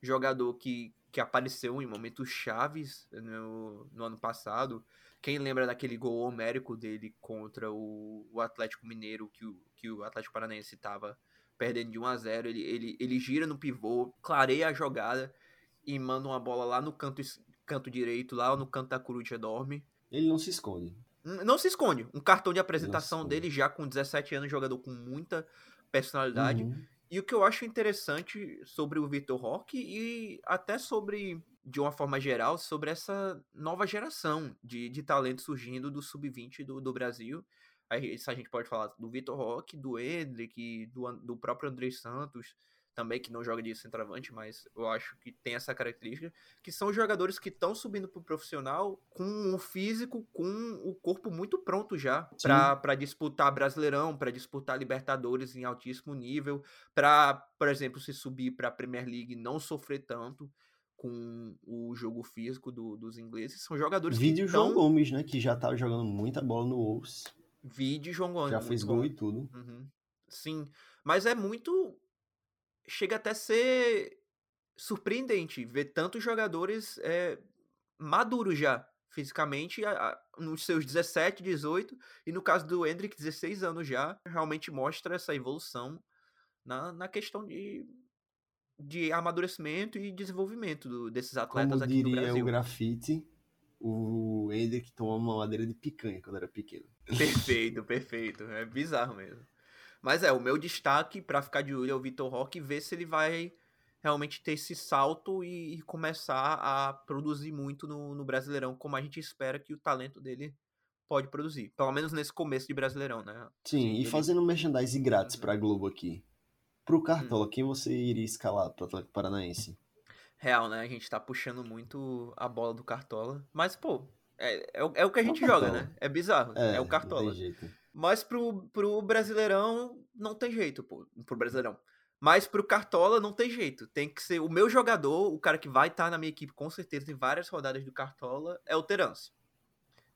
Jogador que, que apareceu em momentos chaves no, no ano passado. Quem lembra daquele gol homérico dele contra o, o Atlético Mineiro, que o, que o Atlético Paranaense estava perdendo de 1 a 0 ele, ele, ele gira no pivô, clareia a jogada e manda uma bola lá no canto, canto direito, lá no canto da coruja dorme. Ele não se esconde. Não se esconde. Um cartão de apresentação dele já com 17 anos, jogador com muita personalidade. Uhum. E o que eu acho interessante sobre o Vitor Roque e até sobre, de uma forma geral, sobre essa nova geração de, de talento surgindo do sub-20 do, do Brasil. Isso a gente pode falar do Vitor Roque, do Hendrick, do, do próprio André Santos, também que não joga de centroavante, mas eu acho que tem essa característica, que são jogadores que estão subindo para o profissional com o físico, com o corpo muito pronto já para disputar Brasileirão, para disputar Libertadores em altíssimo nível, para, por exemplo, se subir para a Premier League não sofrer tanto com o jogo físico do, dos ingleses. São jogadores Vídeo que João Gomes, né, que já tá jogando muita bola no Wolves. Vide João Gomes. Já fez gol bom. e tudo. Uhum. Sim. Mas é muito. Chega até ser surpreendente ver tantos jogadores é, maduros já, fisicamente, a, a, nos seus 17, 18, e no caso do Hendrick, 16 anos já, realmente mostra essa evolução na, na questão de, de amadurecimento e desenvolvimento do, desses atletas Como aqui diria no Brasil. o grafite, o Hendrick tomou uma madeira de picanha quando era pequeno. Perfeito, perfeito. É bizarro mesmo. Mas é, o meu destaque para ficar de olho é o Vitor Roque e ver se ele vai realmente ter esse salto e, começar a produzir muito no, no, Brasileirão, como a gente espera que o talento dele pode produzir. Pelo menos nesse começo de Brasileirão, né? Sim, Sim e ele... fazendo merchandising grátis uhum. pra Globo aqui. Pro Cartola, hum. quem você iria escalar pro Atlético Paranaense? Real, né? A gente tá puxando muito a bola do Cartola. Mas, pô, é, é, é o que a gente é joga, né? É bizarro. É, é o Cartola. Mas pro, pro Brasileirão, não tem jeito, pô. Pro Brasileirão. Mas pro Cartola não tem jeito. Tem que ser o meu jogador, o cara que vai estar tá na minha equipe com certeza em várias rodadas do Cartola, é o Terans.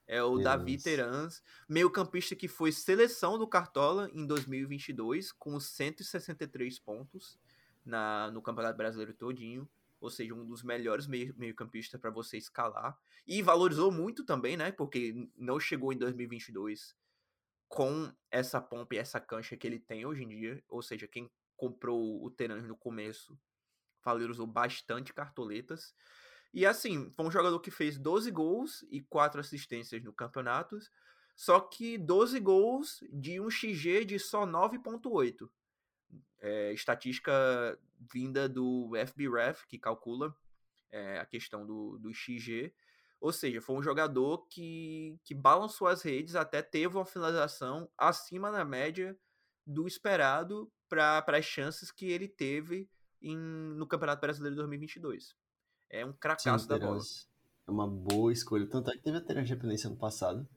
É o Terans. Davi Terans, meio-campista que foi seleção do Cartola em 2022, com 163 pontos na, no Campeonato Brasileiro todinho ou seja, um dos melhores meio-campistas para você escalar. E valorizou muito também, né? Porque não chegou em 2022 com essa pompa e essa cancha que ele tem hoje em dia. Ou seja, quem comprou o Terãs no começo valorizou bastante cartoletas. E assim, foi um jogador que fez 12 gols e 4 assistências no campeonato. Só que 12 gols de um XG de só 9.8 é, estatística vinda do FBref, que calcula é, a questão do, do XG. Ou seja, foi um jogador que, que balançou as redes, até teve uma finalização acima da média do esperado para as chances que ele teve em, no Campeonato Brasileiro de 2022. É um cracaço da bola. É uma boa escolha. Tanto é que teve a Terence Dependência ano passado.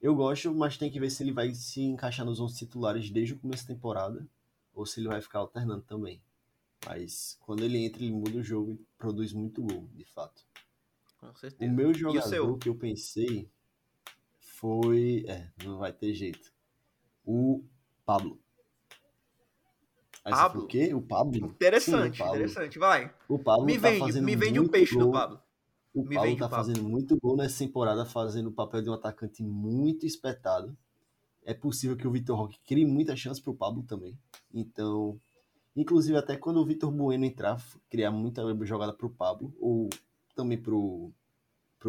Eu gosto, mas tem que ver se ele vai se encaixar nos 11 titulares desde o começo da temporada ou se ele vai ficar alternando também. Mas quando ele entra, ele muda o jogo e produz muito gol, de fato. Com certeza. O meu jogador o que eu pensei foi. É, não vai ter jeito. O Pablo. Aí Pablo? o quê? O Pablo? Interessante, Sim, o Pablo. interessante. Vai. O Pablo me tá vende, fazendo me vende um peixe gol. do Pablo. O me Pablo tá fazendo muito gol nessa temporada, fazendo o papel de um atacante muito espetado é possível que o Vitor Roque crie muita chance para o Pablo também. Então, inclusive até quando o Vitor Bueno entrar, criar muita jogada para o Pablo, ou também para o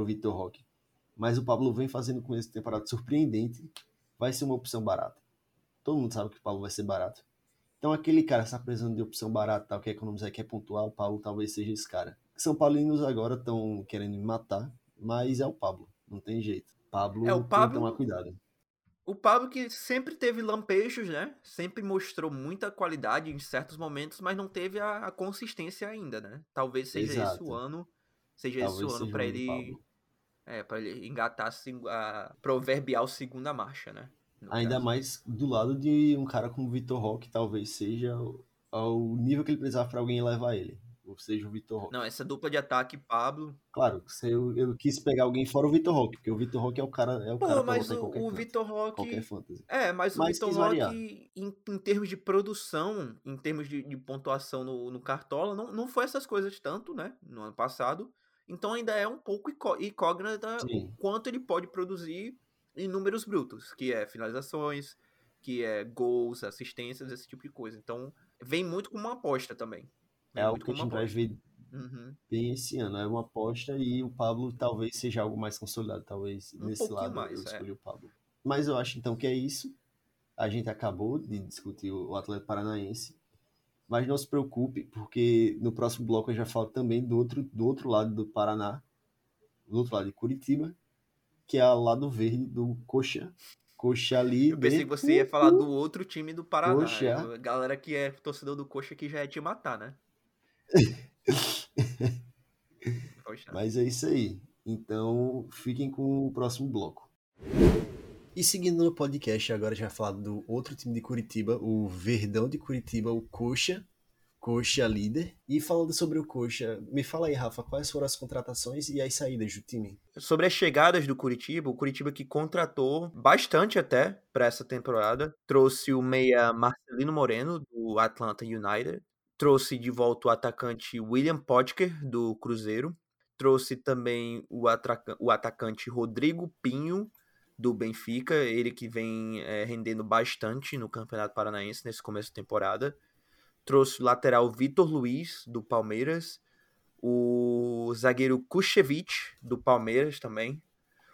Vitor Roque. Mas o Pablo vem fazendo com esse temporada surpreendente, vai ser uma opção barata. Todo mundo sabe que o Pablo vai ser barato. Então aquele cara está precisando de opção barata, tal, quer economizar, quer pontuar, o Pablo talvez seja esse cara. São Paulinos agora estão querendo me matar, mas é o Pablo, não tem jeito. Pablo, é, o Pablo... tem que tomar cuidado. O Pablo que sempre teve lampejos, né? Sempre mostrou muita qualidade em certos momentos, mas não teve a, a consistência ainda, né? Talvez seja Exato. esse o ano, seja Talvez esse o ano para ele, é, para ele engatar a proverbial segunda marcha, né? Ainda caso. mais do lado de um cara como o Vitor Roque, talvez seja ao nível que ele precisava para alguém levar ele ou seja o Vitor Roque. Não, essa dupla de ataque, Pablo. Claro, eu, eu quis pegar alguém fora o Vitor Roque, porque o Vitor Roque é o cara. É o Pô, cara mas o, o Vitor Roque. Qualquer fantasy. É, mas, mas o Vitor Roque, em, em, termos de produção, em termos de, de pontuação no, no Cartola, não, não foi essas coisas tanto, né? No ano passado. Então ainda é um pouco incógnita o quanto ele pode produzir em números brutos, que é finalizações, que é gols, assistências, esse tipo de coisa. Então, vem muito com uma aposta também. É algo que a gente vai ver uhum. bem esse ano. É uma aposta e o Pablo talvez seja algo mais consolidado. Talvez um nesse lado mais, eu é. escolhi é. o Pablo. Mas eu acho então que é isso. A gente acabou de discutir o Atlético Paranaense. Mas não se preocupe, porque no próximo bloco eu já falo também do outro, do outro lado do Paraná, do outro lado de Curitiba, que é o lado verde do Coxa. Coxa ali. Eu pensei que você ia falar do outro time do Paraná. Coxa. A galera que é torcedor do Coxa que já é te matar, né? Mas é isso aí. Então, fiquem com o próximo bloco. E seguindo no podcast, agora já falado do outro time de Curitiba, o Verdão de Curitiba, o Coxa. Coxa líder. E falando sobre o Coxa, me fala aí, Rafa, quais foram as contratações e as saídas do time? Sobre as chegadas do Curitiba, o Curitiba que contratou bastante até para essa temporada. Trouxe o meia Marcelino Moreno, do Atlanta United trouxe de volta o atacante William Potker, do Cruzeiro, trouxe também o, o atacante Rodrigo Pinho, do Benfica, ele que vem é, rendendo bastante no Campeonato Paranaense nesse começo de temporada. Trouxe o lateral Vitor Luiz, do Palmeiras, o zagueiro Kuchevich, do Palmeiras também,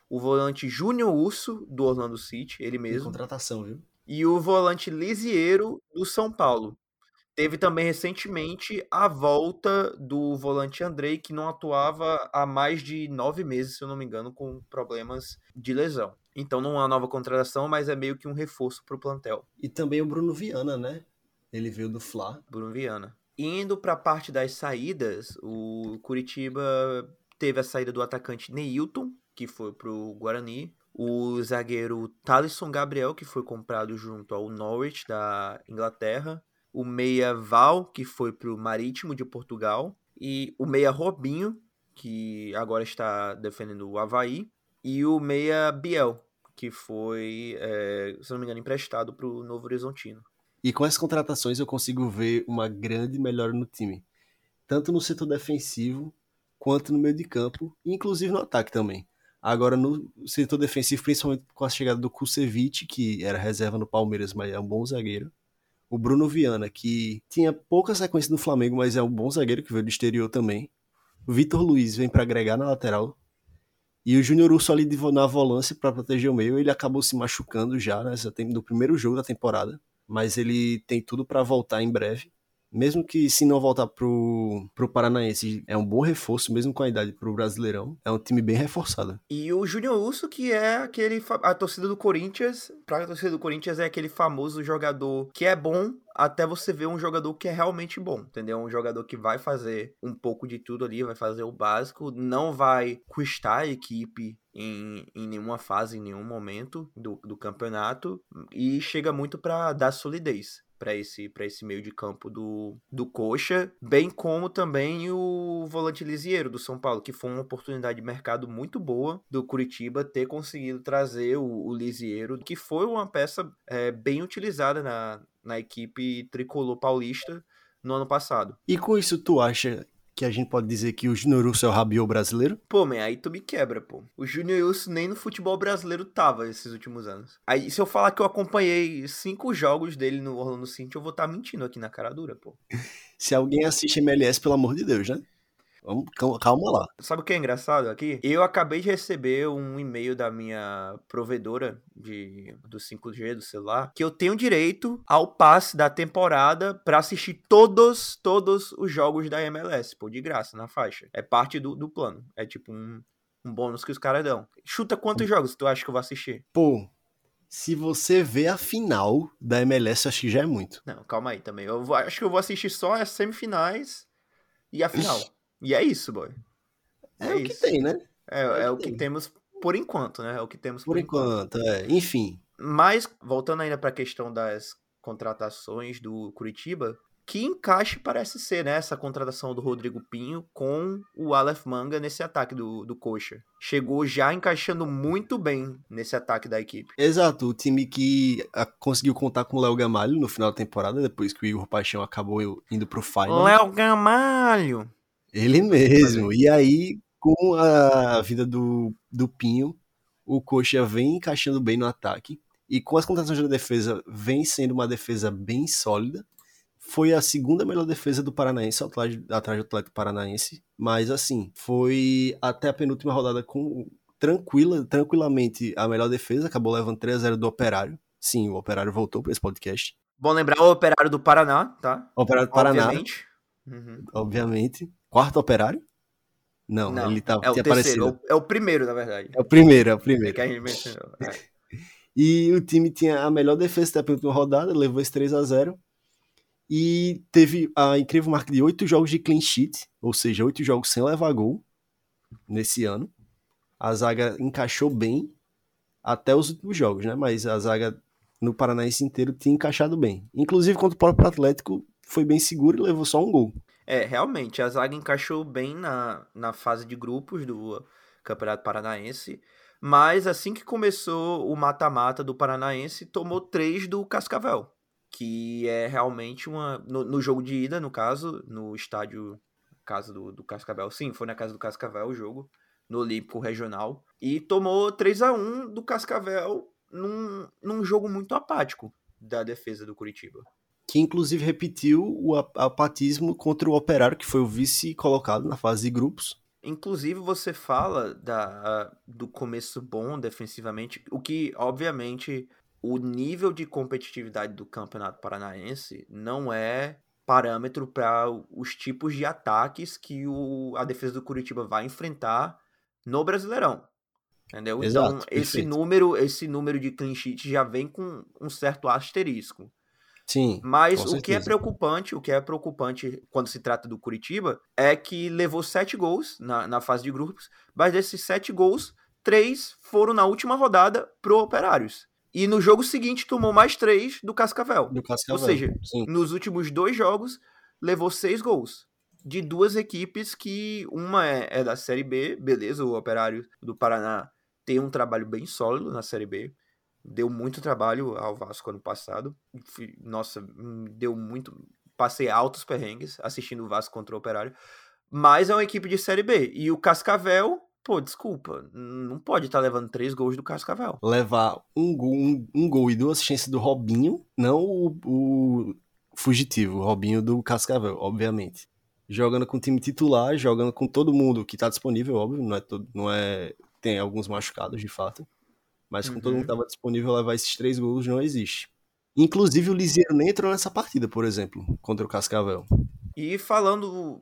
o volante Júnior Urso, do Orlando City, ele mesmo. contratação, viu? E o volante Lisiero, do São Paulo. Teve também recentemente a volta do volante Andrei, que não atuava há mais de nove meses, se eu não me engano, com problemas de lesão. Então não é uma nova contratação, mas é meio que um reforço para o plantel. E também o Bruno Viana, né? Ele veio do Fla. Bruno Viana. Indo para a parte das saídas, o Curitiba teve a saída do atacante Neilton, que foi para o Guarani. O zagueiro Thalisson Gabriel, que foi comprado junto ao Norwich da Inglaterra o meia Val, que foi para o Marítimo de Portugal, e o meia Robinho, que agora está defendendo o Havaí, e o meia Biel, que foi, é, se não me engano, emprestado para o Novo Horizontino. E com essas contratações eu consigo ver uma grande melhora no time, tanto no setor defensivo quanto no meio de campo, inclusive no ataque também. Agora, no setor defensivo, principalmente com a chegada do Kusevich, que era reserva no Palmeiras, mas é um bom zagueiro o Bruno Viana, que tinha pouca sequência no Flamengo, mas é um bom zagueiro que veio do exterior também. O Vitor Luiz vem para agregar na lateral. E o Júnior Urso ali na volância para proteger o meio, ele acabou se machucando já nessa no primeiro jogo da temporada, mas ele tem tudo para voltar em breve mesmo que se não voltar pro, pro Paranaense, é um bom reforço, mesmo com a idade pro Brasileirão. É um time bem reforçado. E o Júnior Urso, que é aquele. A torcida do Corinthians, pra torcida do Corinthians, é aquele famoso jogador que é bom, até você ver um jogador que é realmente bom, entendeu? Um jogador que vai fazer um pouco de tudo ali, vai fazer o básico, não vai custar a equipe em, em nenhuma fase, em nenhum momento do, do campeonato e chega muito para dar solidez para esse, esse meio de campo do, do Coxa, bem como também o volante Lisieiro do São Paulo, que foi uma oportunidade de mercado muito boa do Curitiba ter conseguido trazer o, o Lisieiro, que foi uma peça é, bem utilizada na, na equipe tricolor paulista no ano passado. E com isso, tu acha que a gente pode dizer que o Júnior Urso é o Rabiot brasileiro? Pô, man, aí tu me quebra, pô. O Júnior Urso nem no futebol brasileiro tava esses últimos anos. Aí, se eu falar que eu acompanhei cinco jogos dele no Orlando City, eu vou estar tá mentindo aqui na cara dura, pô. se alguém assiste MLS, pelo amor de Deus, né? Vamos, calma lá. Sabe o que é engraçado aqui? Eu acabei de receber um e-mail da minha provedora de, do 5G do celular que eu tenho direito ao passe da temporada para assistir todos, todos os jogos da MLS, pô, de graça, na faixa. É parte do, do plano. É tipo um, um bônus que os caras dão. Chuta quantos jogos tu acha que eu vou assistir? Pô, se você vê a final da MLS, acho que já é muito. Não, calma aí também. Eu vou, acho que eu vou assistir só as semifinais e a final. E é isso, boy. É, é o isso. que tem, né? É, é, é o que, que temos por enquanto, né? É o que temos por, por enquanto. enquanto. é. Enfim. Mas, voltando ainda para a questão das contratações do Curitiba, que encaixe parece ser, né, essa contratação do Rodrigo Pinho com o Aleph Manga nesse ataque do, do Coxa. Chegou já encaixando muito bem nesse ataque da equipe. Exato, o time que a, conseguiu contar com o Léo Gamalho no final da temporada, depois que o Igor Paixão acabou indo pro final. Léo Gamalho! Ele mesmo. E aí, com a vida do, do Pinho, o Coxa vem encaixando bem no ataque. E com as contratações da defesa, vem sendo uma defesa bem sólida foi a segunda melhor defesa do Paranaense, atrás, atrás do Atlético Paranaense. Mas, assim, foi até a penúltima rodada com tranquila, tranquilamente a melhor defesa. Acabou levando 3x0 do Operário. Sim, o Operário voltou para esse podcast. Bom lembrar o Operário do Paraná, tá? O Operário do Paraná. Obviamente. Uhum. Obviamente. Quarto Operário? Não, Não ele tá, é o terceiro, é o primeiro, na verdade. É o primeiro, é o primeiro. É mencionou. É. e o time tinha a melhor defesa da penúltima rodada, levou esse 3 a 0 e teve a incrível marca de oito jogos de clean sheet, ou seja, oito jogos sem levar gol nesse ano. A zaga encaixou bem até os últimos jogos, né? Mas a zaga no Paranaense inteiro tinha encaixado bem. Inclusive contra o próprio Atlético foi bem seguro e levou só um gol. É, realmente, a zaga encaixou bem na, na fase de grupos do Campeonato Paranaense. Mas assim que começou o mata-mata do Paranaense, tomou três do Cascavel que é realmente uma. No, no, jogo de ida, no caso, no estádio casa do, do Cascavel. Sim, foi na casa do Cascavel o jogo, no Olímpico Regional. E tomou 3 a 1 do Cascavel num, num jogo muito apático da defesa do Curitiba. Que inclusive repetiu o apatismo contra o Operário, que foi o vice colocado na fase de grupos. Inclusive, você fala da, do começo bom defensivamente, o que, obviamente, o nível de competitividade do Campeonato Paranaense não é parâmetro para os tipos de ataques que o, a defesa do Curitiba vai enfrentar no Brasileirão. Entendeu? Exato, então, esse número, esse número de clean sheet já vem com um certo asterisco. Sim. Mas o que é preocupante, o que é preocupante quando se trata do Curitiba, é que levou sete gols na, na fase de grupos, mas desses sete gols, três foram na última rodada pro Operários. E no jogo seguinte tomou mais três do Cascavel. Do Cascavel. Ou seja, sim. nos últimos dois jogos levou seis gols. De duas equipes que uma é, é, da Série B, beleza, o Operário do Paraná tem um trabalho bem sólido na Série B. Deu muito trabalho ao Vasco ano passado. Nossa, hum, deu muito. Passei altos perrengues assistindo o Vasco contra o Operário. Mas é uma equipe de Série B. E o Cascavel Pô, desculpa, não pode estar tá levando três gols do Cascavel. Levar um gol, um, um gol e duas chances do Robinho, não o, o fugitivo, o Robinho do Cascavel, obviamente. Jogando com o time titular, jogando com todo mundo que está disponível, óbvio, não é, todo, não é. Tem alguns machucados de fato. Mas com uhum. todo mundo que estava disponível, levar esses três gols não existe. Inclusive o Lisieiro nem entrou nessa partida, por exemplo, contra o Cascavel. E falando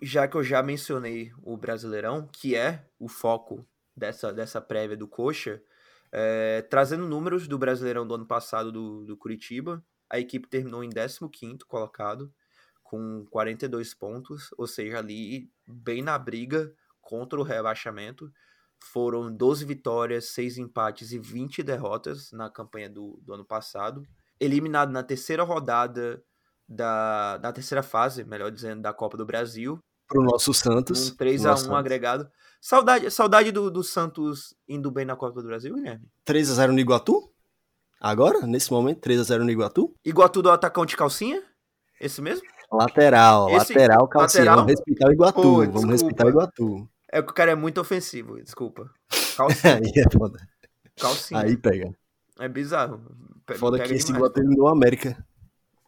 já que eu já mencionei o Brasileirão, que é o foco dessa, dessa prévia do Coxa, é, trazendo números do Brasileirão do ano passado do, do Curitiba, a equipe terminou em 15º colocado, com 42 pontos, ou seja, ali bem na briga contra o rebaixamento. Foram 12 vitórias, 6 empates e 20 derrotas na campanha do, do ano passado. Eliminado na terceira rodada da, da terceira fase, melhor dizendo, da Copa do Brasil, pro nosso Santos. Um 3x1 agregado. Saudade, saudade do, do Santos indo bem na Copa do Brasil, Guilherme? 3x0 no Iguatu? Agora, nesse momento, 3x0 no Iguatu? Iguatu do atacão de calcinha? Esse mesmo? Lateral, Esse... lateral, calcinha. Lateral? Vamos respeitar o Iguatu. Pô, vamos respeitar o Iguatu. É que o cara é muito ofensivo, desculpa. Calcinha. Aí é foda. Calcinha. Aí pega. É bizarro. Pega, foda pega que esse Iguatu no América.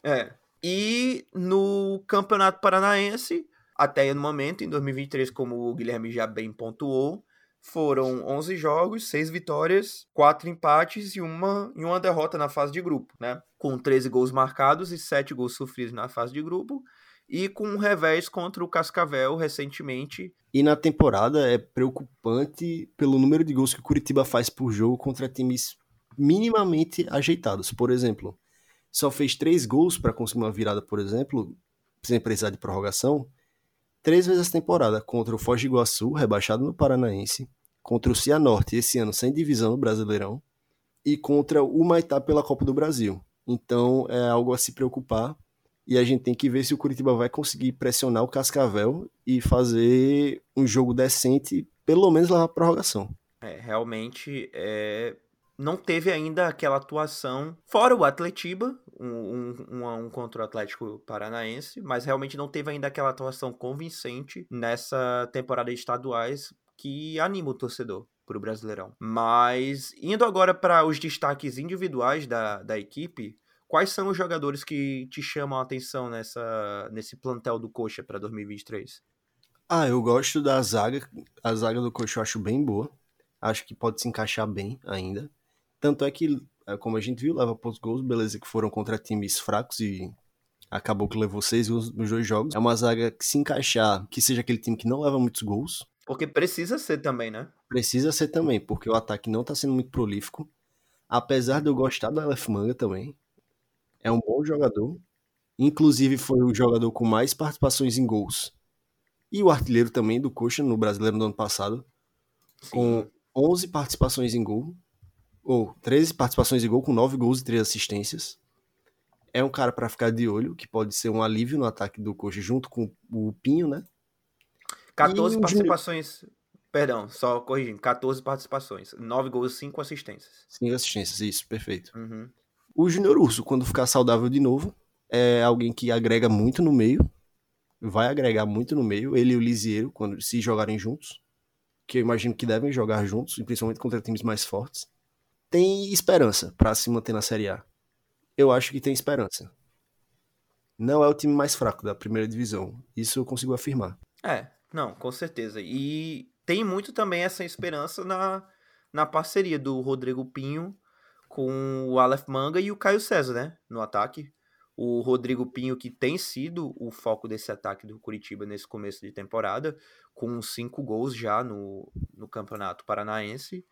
É. E no Campeonato Paranaense, até no momento, em 2023, como o Guilherme já bem pontuou, foram 11 jogos, 6 vitórias, 4 empates e uma, e uma derrota na fase de grupo, né? Com 13 gols marcados e 7 gols sofridos na fase de grupo. E com um revés contra o Cascavel recentemente. E na temporada é preocupante pelo número de gols que o Curitiba faz por jogo contra times minimamente ajeitados. Por exemplo, só fez 3 gols para conseguir uma virada, por exemplo, sem precisar de prorrogação, três vezes essa temporada contra o Foz do Iguaçu, rebaixado no Paranaense, contra o Cianorte, esse ano sem divisão no Brasileirão, e contra o Maitá pela Copa do Brasil. Então é algo a se preocupar e a gente tem que ver se o Curitiba vai conseguir pressionar o Cascavel e fazer um jogo decente, pelo menos lá na prorrogação. É, realmente é... não teve ainda aquela atuação, fora o Atletiba, um, um, um, contra o Atlético Paranaense, mas realmente não teve ainda aquela atuação convincente nessa temporada de estaduais que anima o torcedor para o Brasileirão. Mas indo agora para os destaques individuais da, da equipe, quais são os jogadores que te chamam a atenção nessa, nesse plantel do Coxa para 2023? Ah, eu gosto da zaga. A zaga do Coxa eu acho bem boa. Acho que pode se encaixar bem ainda. Tanto é que, é, como a gente viu, leva poucos gols, beleza, que foram contra times fracos e acabou que levou seis gols nos dois jogos. É uma zaga que se encaixar, que seja aquele time que não leva muitos gols, porque precisa ser também, né? Precisa ser também, porque o ataque não tá sendo muito prolífico. Apesar de eu gostar do Aleph Manga também. É um bom jogador. Inclusive foi o jogador com mais participações em gols. E o artilheiro também do Coxa no Brasileiro do ano passado. Sim. Com 11 participações em gol. Ou 13 participações em gol, com 9 gols e 3 assistências. É um cara para ficar de olho, que pode ser um alívio no ataque do Coxa, junto com o Pinho, né? 14 e participações. Perdão, só corrigindo. 14 participações. 9 gols, 5 assistências. 5 assistências, isso, perfeito. Uhum. O Júnior Urso, quando ficar saudável de novo, é alguém que agrega muito no meio. Vai agregar muito no meio. Ele e o Lisieiro, quando se jogarem juntos. Que eu imagino que devem jogar juntos, principalmente contra times mais fortes. Tem esperança para se manter na Série A. Eu acho que tem esperança. Não é o time mais fraco da primeira divisão. Isso eu consigo afirmar. É, não, com certeza. E tem muito também essa esperança na, na parceria do Rodrigo Pinho com o Aleph Manga e o Caio César, né? No ataque. O Rodrigo Pinho, que tem sido o foco desse ataque do Curitiba nesse começo de temporada, com cinco gols já no, no Campeonato Paranaense.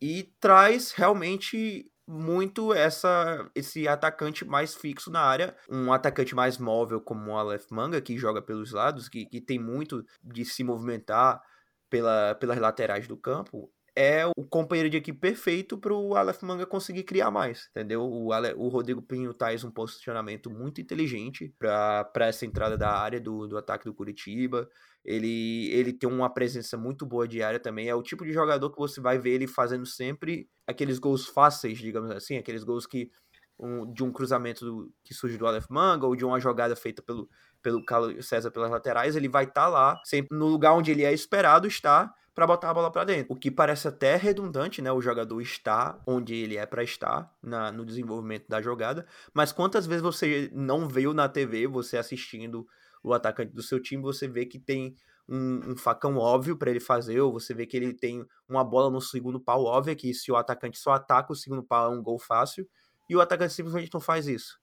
E traz realmente muito essa esse atacante mais fixo na área, um atacante mais móvel como o Aleph Manga, que joga pelos lados, que, que tem muito de se movimentar pela, pelas laterais do campo, é o companheiro de equipe perfeito para o Aleph Manga conseguir criar mais, entendeu? O, Ale, o Rodrigo Pinho traz um posicionamento muito inteligente para essa entrada da área do, do ataque do Curitiba. Ele, ele tem uma presença muito boa de área também. É o tipo de jogador que você vai ver ele fazendo sempre aqueles gols fáceis, digamos assim, aqueles gols que um, de um cruzamento do, que surge do Aleph Manga ou de uma jogada feita pelo, pelo Carlos César pelas laterais, ele vai estar tá lá, sempre no lugar onde ele é esperado estar para botar a bola para dentro. O que parece até redundante, né? O jogador está onde ele é para estar na, no desenvolvimento da jogada, mas quantas vezes você não veio na TV, você assistindo o atacante do seu time, você vê que tem um, um facão óbvio para ele fazer, ou você vê que ele tem uma bola no segundo pau óbvia, que se o atacante só ataca o segundo pau é um gol fácil, e o atacante simplesmente não faz isso.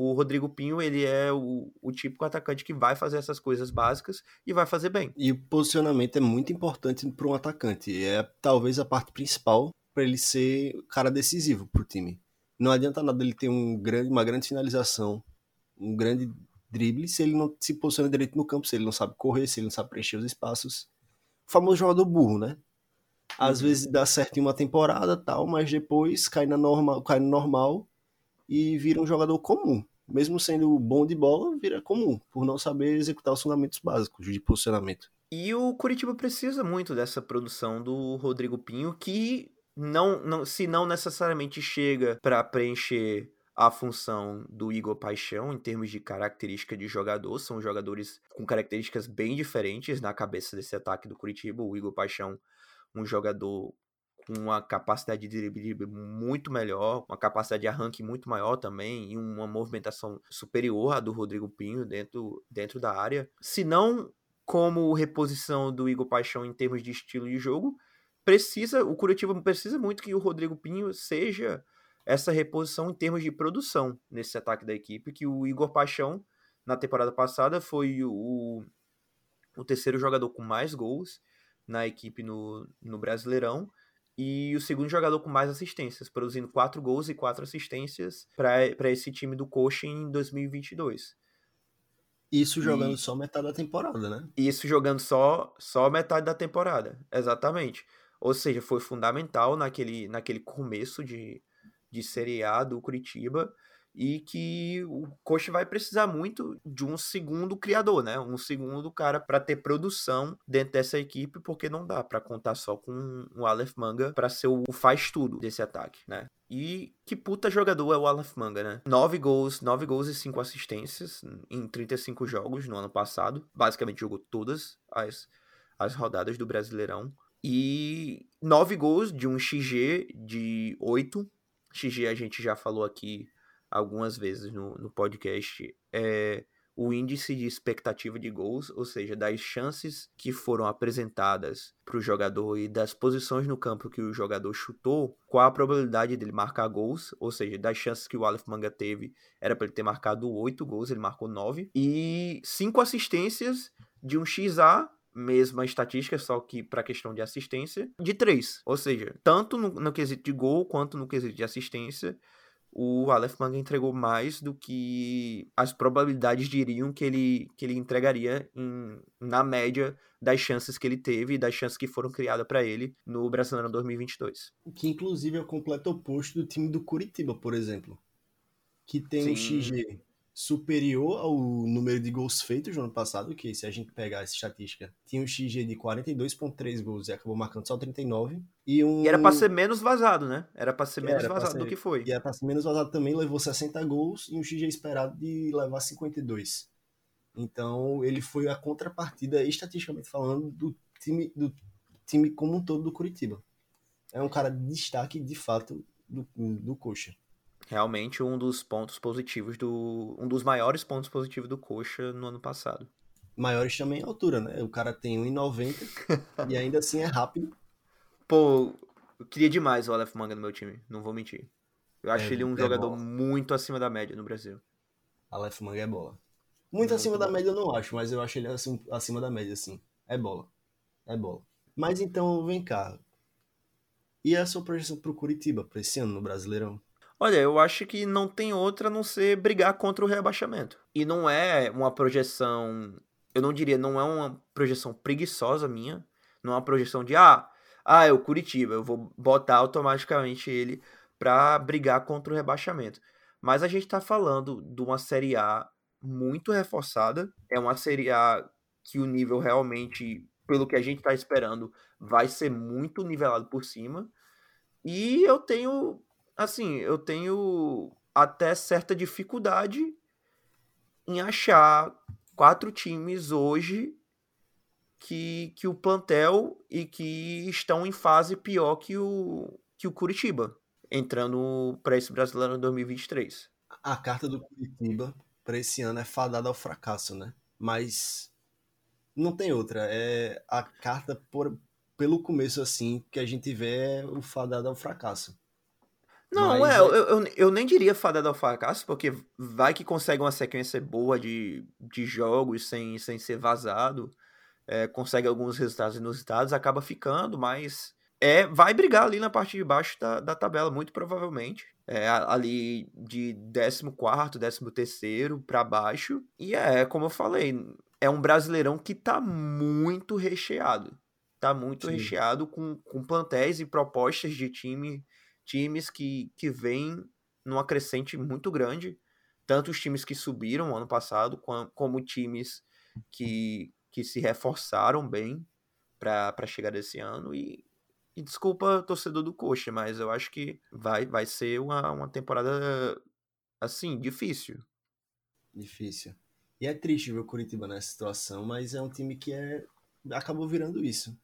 O Rodrigo Pinho, ele é o, o típico atacante que vai fazer essas coisas básicas e vai fazer bem. E o posicionamento é muito importante para um atacante. É talvez a parte principal para ele ser cara decisivo para o time. Não adianta nada ele ter um grande, uma grande finalização, um grande drible se ele não se posiciona direito no campo, se ele não sabe correr, se ele não sabe preencher os espaços. O famoso jogador burro, né? Às uhum. vezes dá certo em uma temporada tal, mas depois cai, na normal, cai no normal e vira um jogador comum. Mesmo sendo bom de bola, vira comum, por não saber executar os fundamentos básicos de posicionamento. E o Curitiba precisa muito dessa produção do Rodrigo Pinho, que não, não se não necessariamente chega para preencher a função do Igor Paixão em termos de característica de jogador. São jogadores com características bem diferentes na cabeça desse ataque do Curitiba. O Igor Paixão, um jogador com uma capacidade de drible muito melhor, uma capacidade de arranque muito maior também e uma movimentação superior à do Rodrigo Pinho dentro, dentro da área. Se não como reposição do Igor Paixão em termos de estilo de jogo, precisa, o Curitiba precisa muito que o Rodrigo Pinho seja essa reposição em termos de produção nesse ataque da equipe, que o Igor Paixão, na temporada passada, foi o, o terceiro jogador com mais gols na equipe no, no Brasileirão e o segundo jogador com mais assistências, produzindo quatro gols e quatro assistências para esse time do Coxa em 2022. Isso jogando e, só metade da temporada, né? Isso jogando só, só metade da temporada, exatamente. ou seja, foi fundamental naquele, naquele começo de, de Série A do Curitiba e que o Coxa vai precisar muito de um segundo criador, né? Um segundo cara para ter produção dentro dessa equipe, porque não dá para contar só com o Aleph Manga para ser o faz tudo desse ataque, né? E que puta jogador é o Aleph Manga, né? Nove gols, nove gols e cinco assistências em 35 jogos no ano passado. Basicamente jogou todas as, as rodadas do Brasileirão. E nove gols de um XG de 8. XG a gente já falou aqui algumas vezes no, no podcast, é o índice de expectativa de gols, ou seja, das chances que foram apresentadas para o jogador e das posições no campo que o jogador chutou, qual a probabilidade dele marcar gols, ou seja, das chances que o Aleph Manga teve, era para ele ter marcado 8 gols, ele marcou 9, e 5 assistências de um XA mesma estatística, só que para questão de assistência, de 3. Ou seja, tanto no, no quesito de gol quanto no quesito de assistência, o Aleph Manga entregou mais do que as probabilidades diriam que ele, que ele entregaria em, na média das chances que ele teve e das chances que foram criadas para ele no Brasileirão 2022. Que inclusive é o completo oposto do time do Curitiba, por exemplo. Que tem Sim. um XG superior ao número de gols feitos no ano passado, que se a gente pegar essa estatística, tinha um XG de 42.3 gols e acabou marcando só 39. E, um... e era para ser menos vazado, né? Era para ser menos vazado ser... do que foi. E era para ser menos vazado também, levou 60 gols e um XG esperado de levar 52. Então, ele foi a contrapartida, estatisticamente falando, do time, do time como um todo do Curitiba. É um cara de destaque, de fato, do, do Coxa realmente um dos pontos positivos do. um dos maiores pontos positivos do Coxa no ano passado. Maiores também em altura, né? O cara tem 1,90 e ainda assim é rápido. Pô, eu queria demais o Aleph Manga no meu time, não vou mentir. Eu acho é, ele um é jogador bola. muito acima da média no Brasil. Aleph Manga é bola. Muito, acima da média eu não acho, mas eu acho ele acima da média, sim. É bola. É bola. Mas então, vem cá. E a sua projeção pro Curitiba para esse ano no Brasileirão? Olha, eu acho que não tem outra a não ser brigar contra o rebaixamento. E não é uma projeção. Eu não diria, não é uma projeção preguiçosa minha. Não é uma projeção de, ah, ah, é o Curitiba, eu vou botar automaticamente ele para brigar contra o rebaixamento. Mas a gente está falando de uma Série A muito reforçada. É uma Série A que o nível realmente, pelo que a gente está esperando, vai ser muito nivelado por cima. E eu tenho assim, eu tenho até certa dificuldade em achar quatro times hoje que, que o plantel e que estão em fase pior que o, que o Curitiba, entrando para esse Brasileiro em 2023. A carta do Curitiba para esse ano é fadada ao fracasso, né? Mas não tem outra. É a carta por, pelo começo assim que a gente vê é o fadado ao fracasso. Não, Mas, é, é, eu, eu, eu, nem diria fadado ao fracasso, porque vai que consegue uma sequência boa de, de jogos sem, sem ser vazado, é, consegue alguns resultados inusitados, acaba ficando, mas é vai brigar ali na parte de baixo da, da tabela, muito provavelmente. É, ali de 14, 13 terceiro para baixo. E é, como eu falei, é um brasileirão que tá muito recheado. Tá muito Sim. recheado com, com plantéis e propostas de time times que, que vêm numa crescente muito grande, tanto os times que subiram ano passado, como, como times que, que se reforçaram bem para chegar desse ano. E, e, desculpa, torcedor do Coxa, mas eu acho que vai, vai ser uma, uma temporada assim, difícil. Difícil. E é triste ver o Curitiba nessa situação, mas é um time que é acabou virando isso.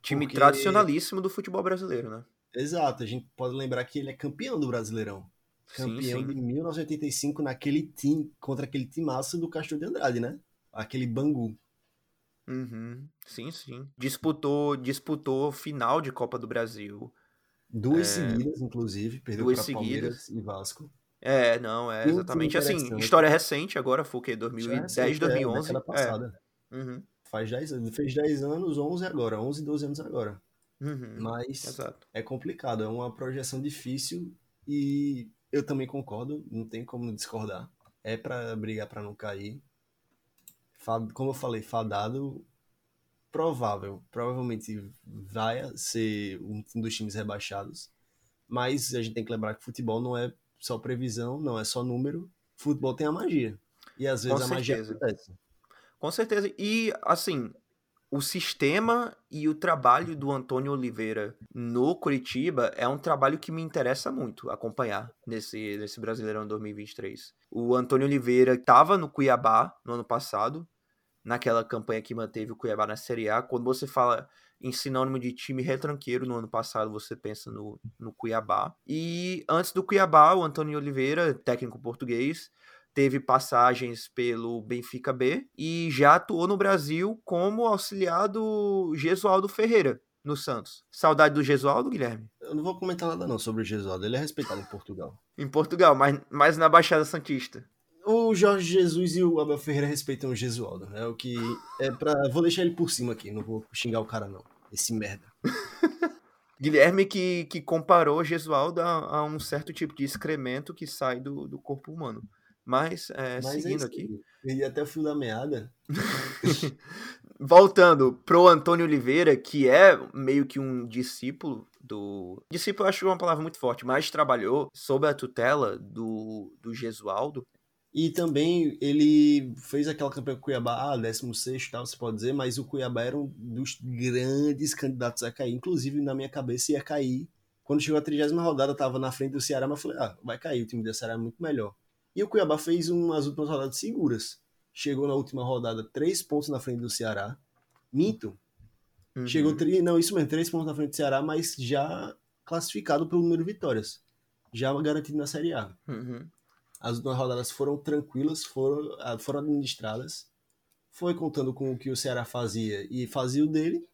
Time Porque... tradicionalíssimo do futebol brasileiro, né? Exato, a gente pode lembrar que ele é campeão do Brasileirão. Campeão sim, sim. de 1985 naquele time, contra aquele timaço do Castro de Andrade, né? Aquele Bangu. Uhum. Sim, sim. Disputou, disputou final de Copa do Brasil. Duas é... seguidas, inclusive, perdeu para Palmeiras e Vasco. É, não, é exatamente assim. História recente agora, foi o quê? 2010, recente, 2011? É, passada. É. Uhum. Faz 10 anos. Fez 10 anos, 11 agora. 11, 12 anos agora. Uhum, Mas exato. é complicado, é uma projeção difícil e eu também concordo, não tem como discordar. É para brigar para não cair. Como eu falei, fadado provável, provavelmente vai ser um dos times rebaixados, mas a gente tem que lembrar que futebol não é só previsão, não é só número, futebol tem a magia. E às vezes Com a magia acontece. Com certeza. E, assim, o sistema e o trabalho do Antônio Oliveira no Curitiba é um trabalho que me interessa muito acompanhar nesse, nesse Brasileirão 2023. O Antônio Oliveira estava no Cuiabá no ano passado, naquela campanha que manteve o Cuiabá na Série A. Quando você fala em sinônimo de time retranqueiro no ano passado, você pensa no, no Cuiabá. E antes do Cuiabá, o Antônio Oliveira, técnico português, teve passagens pelo Benfica B e já atuou no Brasil como auxiliar do Gesualdo Ferreira, no Santos. Saudade do Gesualdo, Guilherme? Eu não vou comentar nada não sobre o Gesualdo, ele é respeitado em Portugal. em Portugal, mas, mas na Baixada Santista. O Jorge Jesus e o Abel Ferreira respeitam o Gesualdo. É o que. É pra... Vou deixar ele por cima aqui, não vou xingar o cara, não. Esse merda. Guilherme que, que comparou Gesualdo a, a, um certo tipo de excremento que sai do, do corpo humano. Mas, é, Mas é seguindo é aqui. E até o fio da meada. Voltando pro Antônio Oliveira, que é meio que um discípulo do. Discípulo eu acho uma palavra muito forte, mas trabalhou sob a tutela do, do Gesualdo. E também ele fez aquela campanha com o Cuiabá, ah, 16 tal, você pode dizer, mas o Cuiabá era um dos grandes candidatos a cair. Inclusive, na minha cabeça, ia cair. Quando chegou a 30 rodada, tava na frente do Ceará, mas eu falei, ah, vai cair, o time do Ceará é muito melhor. E o Cuiabá fez umas últimas rodadas seguras. Chegou na última rodada três pontos na frente do Ceará. Minto. Uhum. Chegou, não, isso mesmo, três pontos na frente do Ceará, mas já classificado pelo número de vitórias. Já garantido na Série A. Uhum. As últimas rodadas foram tranquilas, foram, ah, foram administradas. Foi contando com o que o Ceará fazia e fazia o dele.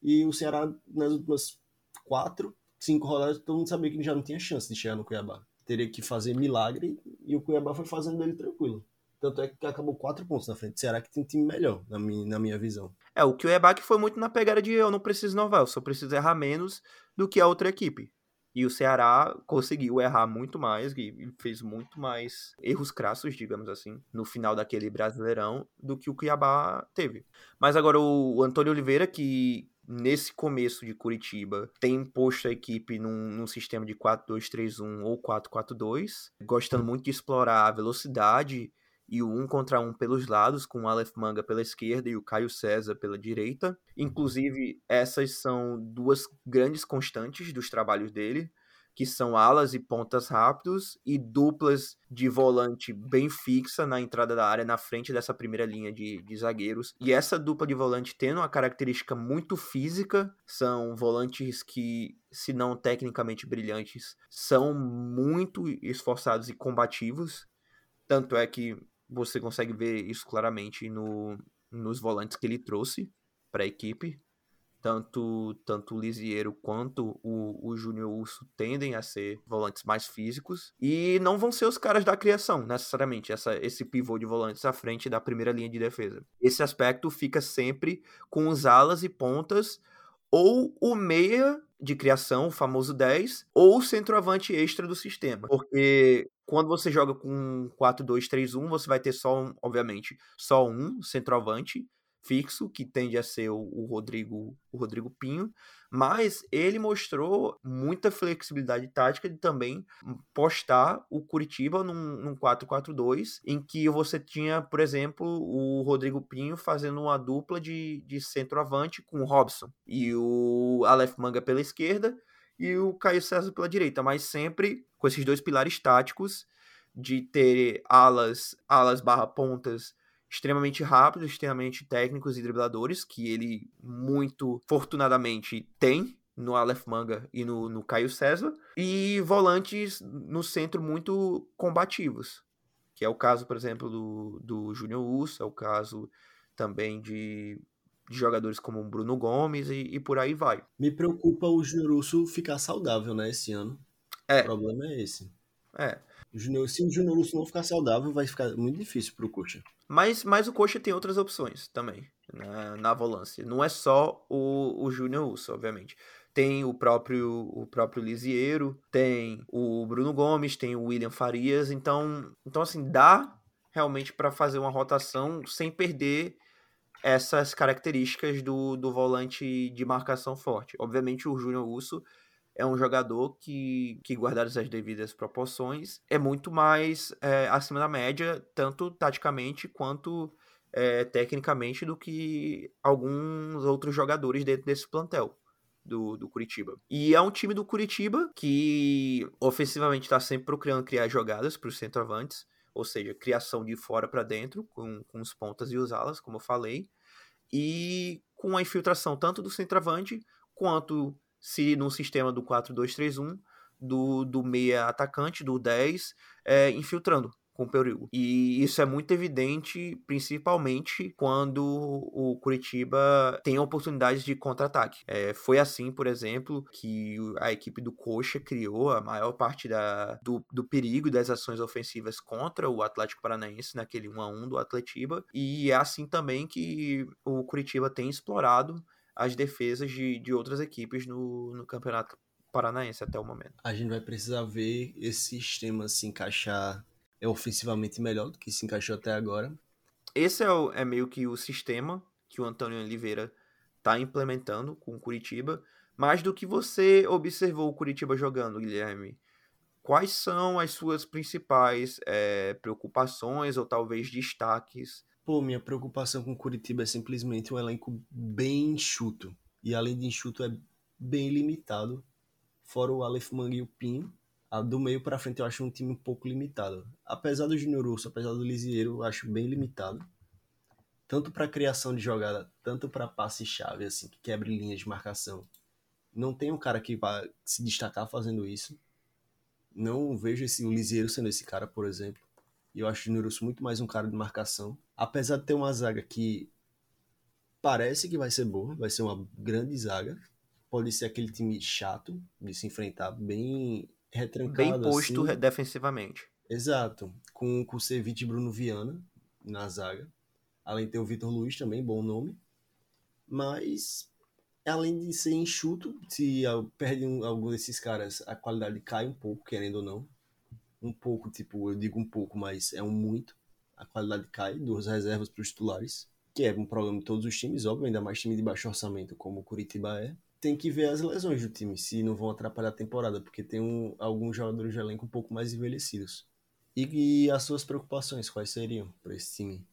E o Ceará, nas últimas quatro, cinco rodadas, todo mundo sabia que já não tinha chance de chegar no Cuiabá teria que fazer milagre e o Cuiabá foi fazendo dele tranquilo. Tanto é que acabou quatro pontos na frente. Será que tem time melhor, na minha, na minha visão? É, o Cuiabá que foi muito na pegada de eu não preciso inovar, eu só preciso errar menos do que a outra equipe. E o Ceará conseguiu errar muito mais e fez muito mais erros crassos, digamos assim, no final daquele Brasileirão do que o Cuiabá teve. Mas agora o Antônio Oliveira, que nesse começo de Curitiba, tem posto a equipe num, num sistema de 4-2-3-1 ou 4-4-2, gostando muito de explorar a velocidade e o um contra um pelos lados, com o Aleph Manga pela esquerda e o Caio César pela direita. Inclusive, essas são duas grandes constantes dos trabalhos dele que são alas e pontas rápidos e duplas de volante bem fixa na entrada da área, na frente dessa primeira linha de, de zagueiros. E essa dupla de volante tendo uma característica muito física, são volantes que, se não tecnicamente brilhantes, são muito esforçados e combativos. Tanto é que você consegue ver isso claramente no, nos volantes que ele trouxe para a equipe tanto, tanto o Lisiero quanto o, o Júnior Urso tendem a ser volantes mais físicos e não vão ser os caras da criação, necessariamente, essa, esse pivô de volantes à frente da primeira linha de defesa. Esse aspecto fica sempre com os alas e pontas ou o meia de criação, o famoso 10, ou o centroavante extra do sistema. Porque quando você joga com 4-2-3-1, você vai ter só, um, obviamente, só um centroavante fixo, que tende a ser o, o, Rodrigo, o Rodrigo Pinho, mas ele mostrou muita flexibilidade tática de também postar o Curitiba num, num 4-4-2, em que você tinha, por exemplo, o Rodrigo Pinho fazendo uma dupla de, de centroavante com o Robson e o Aleph Manga pela esquerda e o Caio César pela direita, mas sempre com esses dois pilares táticos de ter alas, alas barra pontas extremamente rápidos, extremamente técnicos e dribladores, que ele muito fortunadamente tem no Aleph Manga e no, no Caio César, e volantes no centro muito combativos, que é o caso, por exemplo, do, do Júnior Urso, é o caso também de, de jogadores como o Bruno Gomes e, e, por aí vai. Me preocupa o Júnior Urso ficar saudável, né, esse ano. É. O problema é esse. É. Junior, se o Júnior Urso não ficar saudável, vai ficar muito difícil pro Coxa. Mas, mas o Coxa tem outras opções também na, na volância. Não é só o, o Júnior Urso, obviamente. Tem o próprio o próprio Lisieiro, tem o Bruno Gomes, tem o William Farias. Então, então assim, dá realmente para fazer uma rotação sem perder essas características do, do volante de marcação forte. Obviamente, o Júnior Urso é um jogador que, que guardadas as devidas proporções, é muito mais é, acima da média, tanto taticamente quanto é, tecnicamente, do que alguns outros jogadores dentro desse plantel. Do, do Curitiba. E é um time do Curitiba que ofensivamente está sempre procurando criar jogadas para os centroavantes, ou seja, criação de fora para dentro, com, com os pontas e os alas, como eu falei, e com a infiltração tanto do centroavante quanto se no sistema do 4-2-3-1, do, do meia atacante, do 10, é, infiltrando com o perigo. E isso é muito evidente, principalmente quando o Curitiba tem oportunidades de contra-ataque. É, foi assim, por exemplo, que a equipe do Coxa criou a maior parte da, do, do perigo das ações ofensivas contra o Atlético Paranaense naquele 1 a 1 do Atletiba. E é assim também que o Curitiba tem explorado as defesas de, de outras equipes no, no campeonato paranaense até o momento. A gente vai precisar ver esse sistema se encaixar é ofensivamente melhor do que se encaixou até agora. Esse é, o, é meio que o sistema que o Antônio Oliveira está implementando com o Curitiba. Mais do que você observou o Curitiba jogando, Guilherme, quais são as suas principais é, preocupações ou talvez destaques Pô, minha preocupação com Curitiba é simplesmente um elenco bem enxuto. E além de enxuto, é bem limitado. Fora o Aleph Manga e o Pinho. Do meio para frente eu acho um time um pouco limitado. Apesar do Júnior Urso, apesar do Lisieiro, eu acho bem limitado. Tanto para criação de jogada, tanto para passe-chave, assim, que quebre linhas de marcação. Não tem um cara que vai se destacar fazendo isso. Não vejo esse, o Lisieiro sendo esse cara, por exemplo. E eu acho o Júnior Urso muito mais um cara de marcação apesar de ter uma zaga que parece que vai ser boa, vai ser uma grande zaga, pode ser aquele time chato de se enfrentar, bem retrancado. Bem posto assim. defensivamente. Exato, com, com o Ceviche e Bruno Viana na zaga, além de ter o Vitor Luiz também, bom nome, mas além de ser enxuto, se perde algum desses caras, a qualidade cai um pouco, querendo ou não. Um pouco, tipo, eu digo um pouco, mas é um muito a qualidade cai, duas reservas para os titulares, que é um problema de todos os times, óbvio, ainda mais time de baixo orçamento como o Curitiba é. Tem que ver as lesões do time, se não vão atrapalhar a temporada, porque tem um, alguns jogadores de elenco um pouco mais envelhecidos. E, e as suas preocupações, quais seriam para esse time?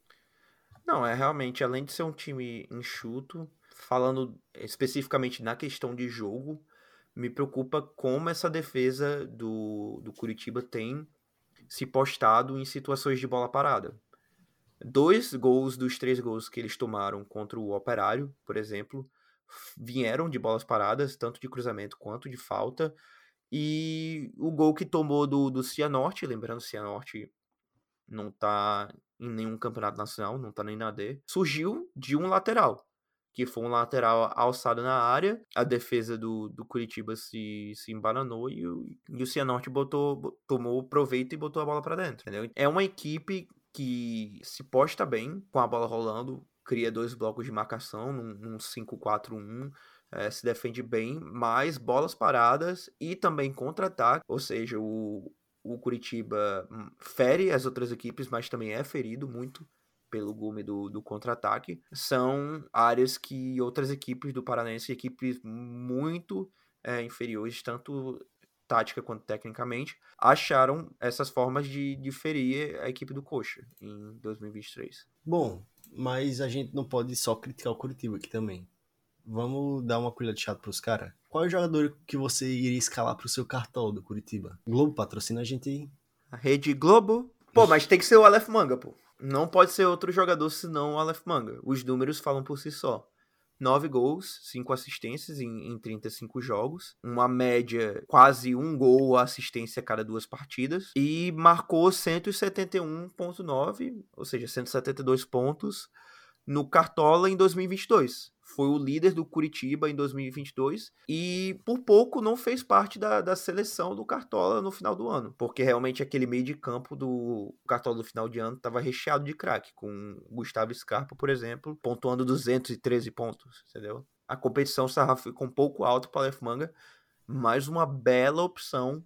Não, é realmente, além de ser um time enxuto, falando especificamente na questão de jogo, me preocupa como essa defesa do, do Curitiba tem se postado em situações de bola parada. Dois gols dos três gols que eles tomaram contra o Operário, por exemplo, vieram de bolas paradas, tanto de cruzamento quanto de falta. E o gol que tomou do, do Cianorte, lembrando, o Cianorte não tá em nenhum campeonato nacional, não tá nem na D, surgiu de um lateral que foi um lateral alçado na área. A defesa do, do Curitiba se, se embananou e o, e o Cianorte botou, tomou proveito e botou a bola para dentro. Entendeu? É uma equipe que se posta bem com a bola rolando, cria dois blocos de marcação num, num 5-4-1. É, se defende bem, mas bolas paradas e também contra-ataque, ou seja, o, o Curitiba hum, fere as outras equipes, mas também é ferido muito pelo gume do, do contra-ataque, são áreas que outras equipes do Paranense, equipes muito é, inferiores, tanto tática quanto tecnicamente, acharam essas formas de, de ferir a equipe do Coxa em 2023. Bom, mas a gente não pode só criticar o Curitiba aqui também. Vamos dar uma colher de chato pros caras. Qual é o jogador que você iria escalar pro seu cartão do Curitiba? Globo patrocina a gente aí. A rede Globo? Pô, mas tem que ser o Aleph Manga, pô. Não pode ser outro jogador senão o Aleph Manga. Os números falam por si só. 9 gols, 5 assistências em, em 35 jogos, uma média quase um gol ou assistência a cada duas partidas, e marcou 171,9, ou seja, 172 pontos no Cartola em 2022 foi o líder do Curitiba em 2022 e por pouco não fez parte da, da seleção do Cartola no final do ano, porque realmente aquele meio de campo do Cartola do final de ano estava recheado de craque, com Gustavo Scarpa, por exemplo, pontuando 213 pontos, entendeu? A competição ficou um pouco alto para o Manga, mas uma bela opção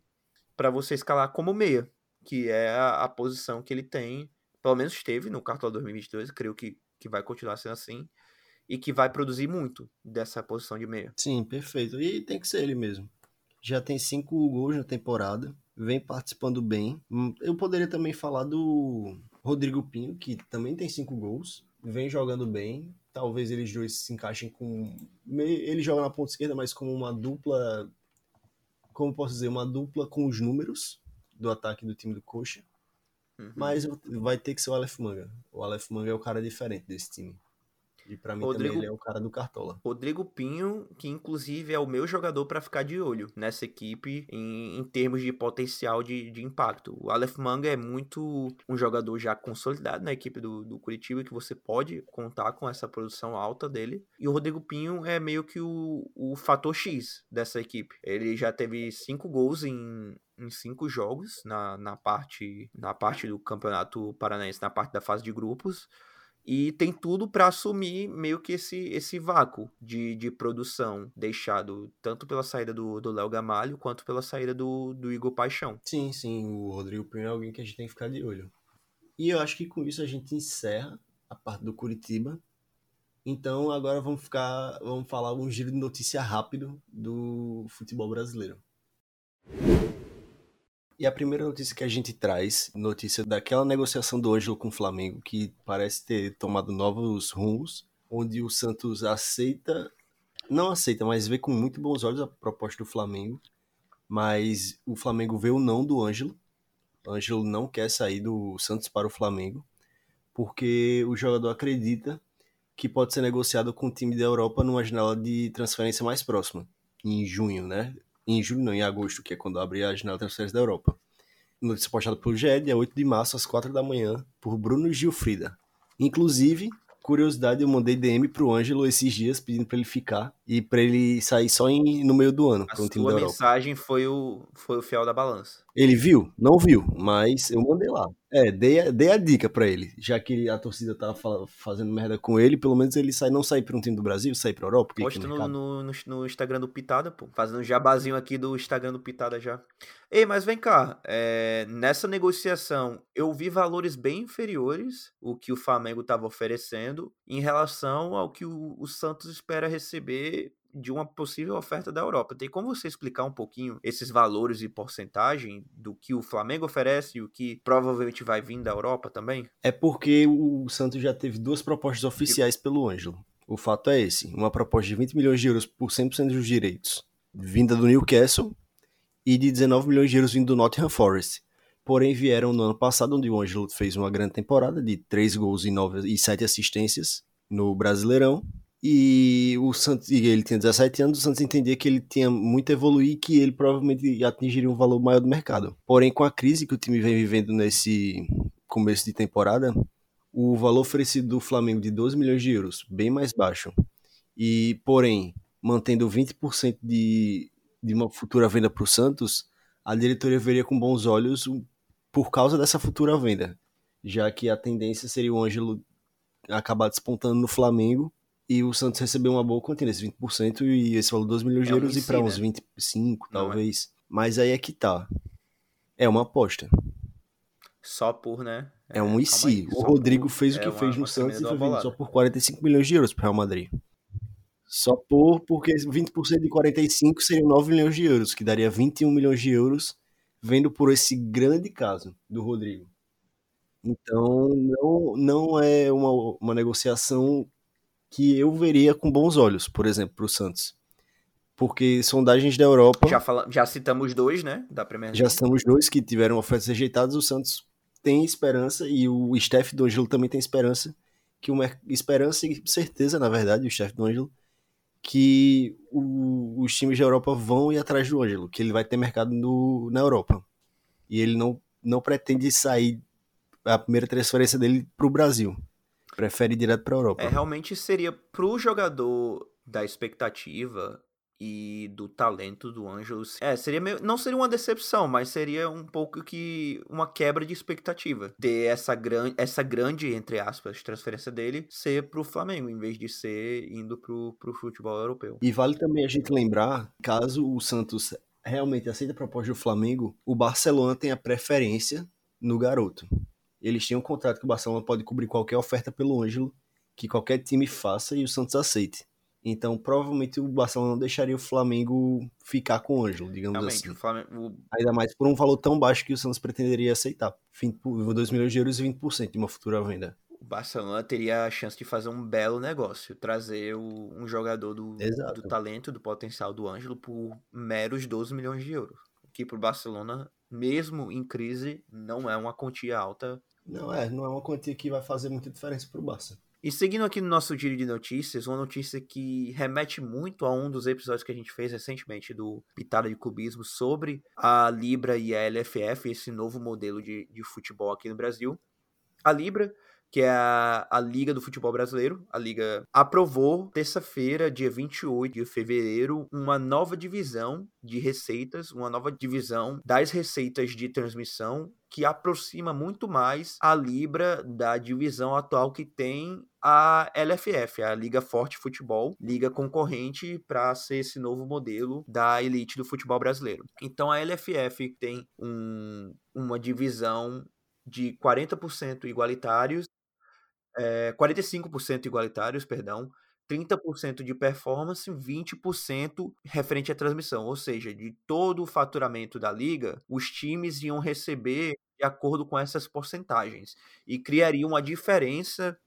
para você escalar como meia, que é a, a posição que ele tem, pelo menos esteve no Cartola 2022, creio que que vai continuar sendo assim e que vai produzir muito dessa posição de meia. Sim, perfeito. E tem que ser ele mesmo. Já tem cinco gols na temporada, vem participando bem. Hum, eu poderia também falar do Rodrigo Pinho, que também tem cinco gols, vem jogando bem. Talvez eles dois se encaixem com. Ele joga na ponta esquerda, mas como uma dupla. Como posso dizer? Uma dupla com os números do ataque do time do Coxa. Uhum. Mas vai ter que ser o Aleph Manga. O Aleph Manga é o cara diferente desse time. E para mim Rodrigo, também ele é o cara do Cartola. Rodrigo Pinho, que inclusive é o meu jogador para ficar de olho nessa equipe em, em termos de potencial de, de, impacto. O Aleph Manga é muito um jogador já consolidado na equipe do, do Curitiba, que você pode contar com essa produção alta dele. E o Rodrigo Pinho é meio que o, o fator X dessa equipe. Ele já teve cinco gols em, em cinco jogos na, na, parte, na parte do campeonato paranaense, na parte da fase de grupos e tem tudo para assumir meio que esse, esse vácuo de, de produção deixado tanto pela saída do Léo Gamalho quanto pela saída do, do Igor Paixão. Sim, sim, o Rodrigo Pinho é alguém que a gente tem que ficar de olho. E eu acho que com isso a gente encerra a parte do Curitiba. Então agora vamos ficar, vamos falar um giro de notícia rápido do futebol brasileiro. E a primeira notícia que a gente traz, notícia daquela negociação do Ângelo com o Flamengo, que parece ter tomado novos rumos, onde o Santos aceita, não aceita, mas vê com muito bons olhos a proposta do Flamengo, mas o Flamengo vê o não do Ângelo. O Ângelo não quer sair do Santos para o Flamengo, porque o jogador acredita que pode ser negociado com o time da Europa numa janela de transferência mais próxima, em junho, né? Em julho, não, em agosto, que é quando abre a janela de transferências da Europa. Notícia postada pelo GE, dia 8 de março, às 4 da manhã, por Bruno Gilfrida. Inclusive, curiosidade, eu mandei DM pro Ângelo esses dias pedindo para ele ficar e para ele sair só em, no meio do ano para um time da Europa. A mensagem foi o, foi o fiel da balança. Ele viu? Não viu, mas eu mandei lá. É, dei a, dei a dica para ele. Já que a torcida tava fazendo merda com ele, pelo menos ele sai, não sair pra um time do Brasil, sair pra Europa. Posta no, no, no, no, Instagram do Pitada, pô. Fazendo um jabazinho aqui do Instagram do Pitada já. Ei, mas vem cá. É, nessa negociação, eu vi valores bem inferiores o que o Flamengo tava oferecendo em relação ao que o, o Santos espera receber de uma possível oferta da Europa. Tem como você explicar um pouquinho esses valores e porcentagem do que o Flamengo oferece e o que provavelmente vai vir da Europa também? É porque o Santos já teve duas propostas oficiais pelo Ângelo. O fato é esse: uma proposta de 20 milhões de euros por 100% dos direitos, vinda do Newcastle, e de 19 milhões de euros vindo do Nottingham Forest. Porém, vieram no ano passado, onde o Ângelo fez uma grande temporada de 3 gols e, 9, e 7 assistências no Brasileirão, e o Santos, e ele tinha 17 anos, o Santos entendia que ele tinha muito a evoluir e que ele provavelmente atingiria um valor maior do mercado. Porém, com a crise que o time vem vivendo nesse começo de temporada, o valor oferecido do Flamengo de 12 milhões de euros, bem mais baixo. E, porém, mantendo 20% de, de uma futura venda para o Santos, a diretoria veria com bons olhos por causa dessa futura venda, já que a tendência seria o Ângelo acabar despontando no Flamengo e o Santos recebeu uma boa quantia, esses 20%, e esse valor 2 milhões de é um euros e para uns 25, né? talvez. É. Mas aí é que tá. É uma aposta. Só por, né? É, é um IC. O Rodrigo por... fez o que é fez no Santos e foi vendido só por 45 milhões de euros pro Real Madrid. Só por, porque 20% de 45 seriam 9 milhões de euros, que daria 21 milhões de euros, vendo por esse grande caso do Rodrigo. Então, não, não é uma, uma negociação que eu veria com bons olhos, por exemplo, para o Santos. Porque sondagens da Europa. Já, fala, já citamos dois, né? Da Premier Já citamos dois que tiveram ofertas rejeitadas. O Santos tem esperança e o Steph do Angelo também tem esperança. que uma Esperança e certeza, na verdade, o Steph do Angelo, que o, os times da Europa vão ir atrás do Ângelo, que ele vai ter mercado no, na Europa. E ele não, não pretende sair a primeira transferência dele para o Brasil prefere ir direto para a Europa. É, realmente seria pro jogador da expectativa e do talento do Ângelos. É, seria meio, não seria uma decepção, mas seria um pouco que uma quebra de expectativa. Ter essa grande, essa grande entre aspas, transferência dele ser pro Flamengo em vez de ser indo pro, pro futebol europeu. E vale também a gente lembrar, caso o Santos realmente aceite a proposta do Flamengo, o Barcelona tem a preferência no garoto eles têm um contrato que o Barcelona pode cobrir qualquer oferta pelo Ângelo que qualquer time faça e o Santos aceite. Então, provavelmente o Barcelona não deixaria o Flamengo ficar com o Ângelo, digamos Realmente, assim. O Flamengo... Ainda mais por um valor tão baixo que o Santos pretenderia aceitar. 2 milhões de euros e 20% de uma futura venda. O Barcelona teria a chance de fazer um belo negócio, trazer o, um jogador do, do talento, do potencial do Ângelo por meros 12 milhões de euros. Que para o Barcelona, mesmo em crise, não é uma quantia alta. Não é, não é uma quantia que vai fazer muita diferença para o Barça. E seguindo aqui no nosso giro de notícias, uma notícia que remete muito a um dos episódios que a gente fez recentemente do Pitada de Cubismo sobre a Libra e a LFF, esse novo modelo de, de futebol aqui no Brasil. A Libra que é a, a, Liga do Futebol Brasileiro. A Liga aprovou, terça-feira, dia 28 de fevereiro, uma nova divisão de receitas, uma nova divisão das receitas de transmissão que aproxima muito mais a Libra da divisão atual que tem a LFF, a Liga Forte Futebol, liga concorrente para ser esse novo modelo da elite do futebol brasileiro. Então a LFF tem um, uma divisão de 40% igualitários é, 45% igualitários, perdão, 30% de performance, 20% referente à transmissão. Ou seja, de todo o faturamento da liga, os times iam receber de acordo com essas porcentagens e criaria uma diferença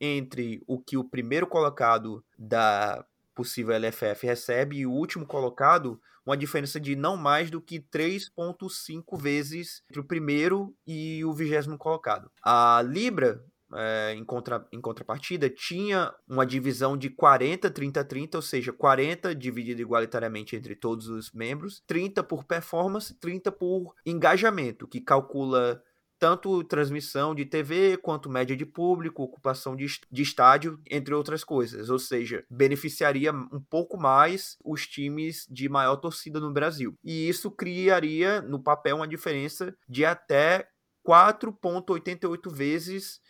entre o que o primeiro colocado da possível LFF recebe e o último colocado, uma diferença de não mais do que 3,5 vezes entre o primeiro e o vigésimo colocado. A Libra é, em, contra, em contrapartida, tinha uma divisão de 40, 30, 30, ou seja, 40 dividido igualitariamente entre todos os membros, 30 por performance, 30 por engajamento, que calcula tanto transmissão de TV quanto média de público, ocupação de, de estádio, entre outras coisas. Ou seja, beneficiaria um pouco mais os times de maior torcida no Brasil. E isso criaria no papel uma diferença de até 4,88 vezes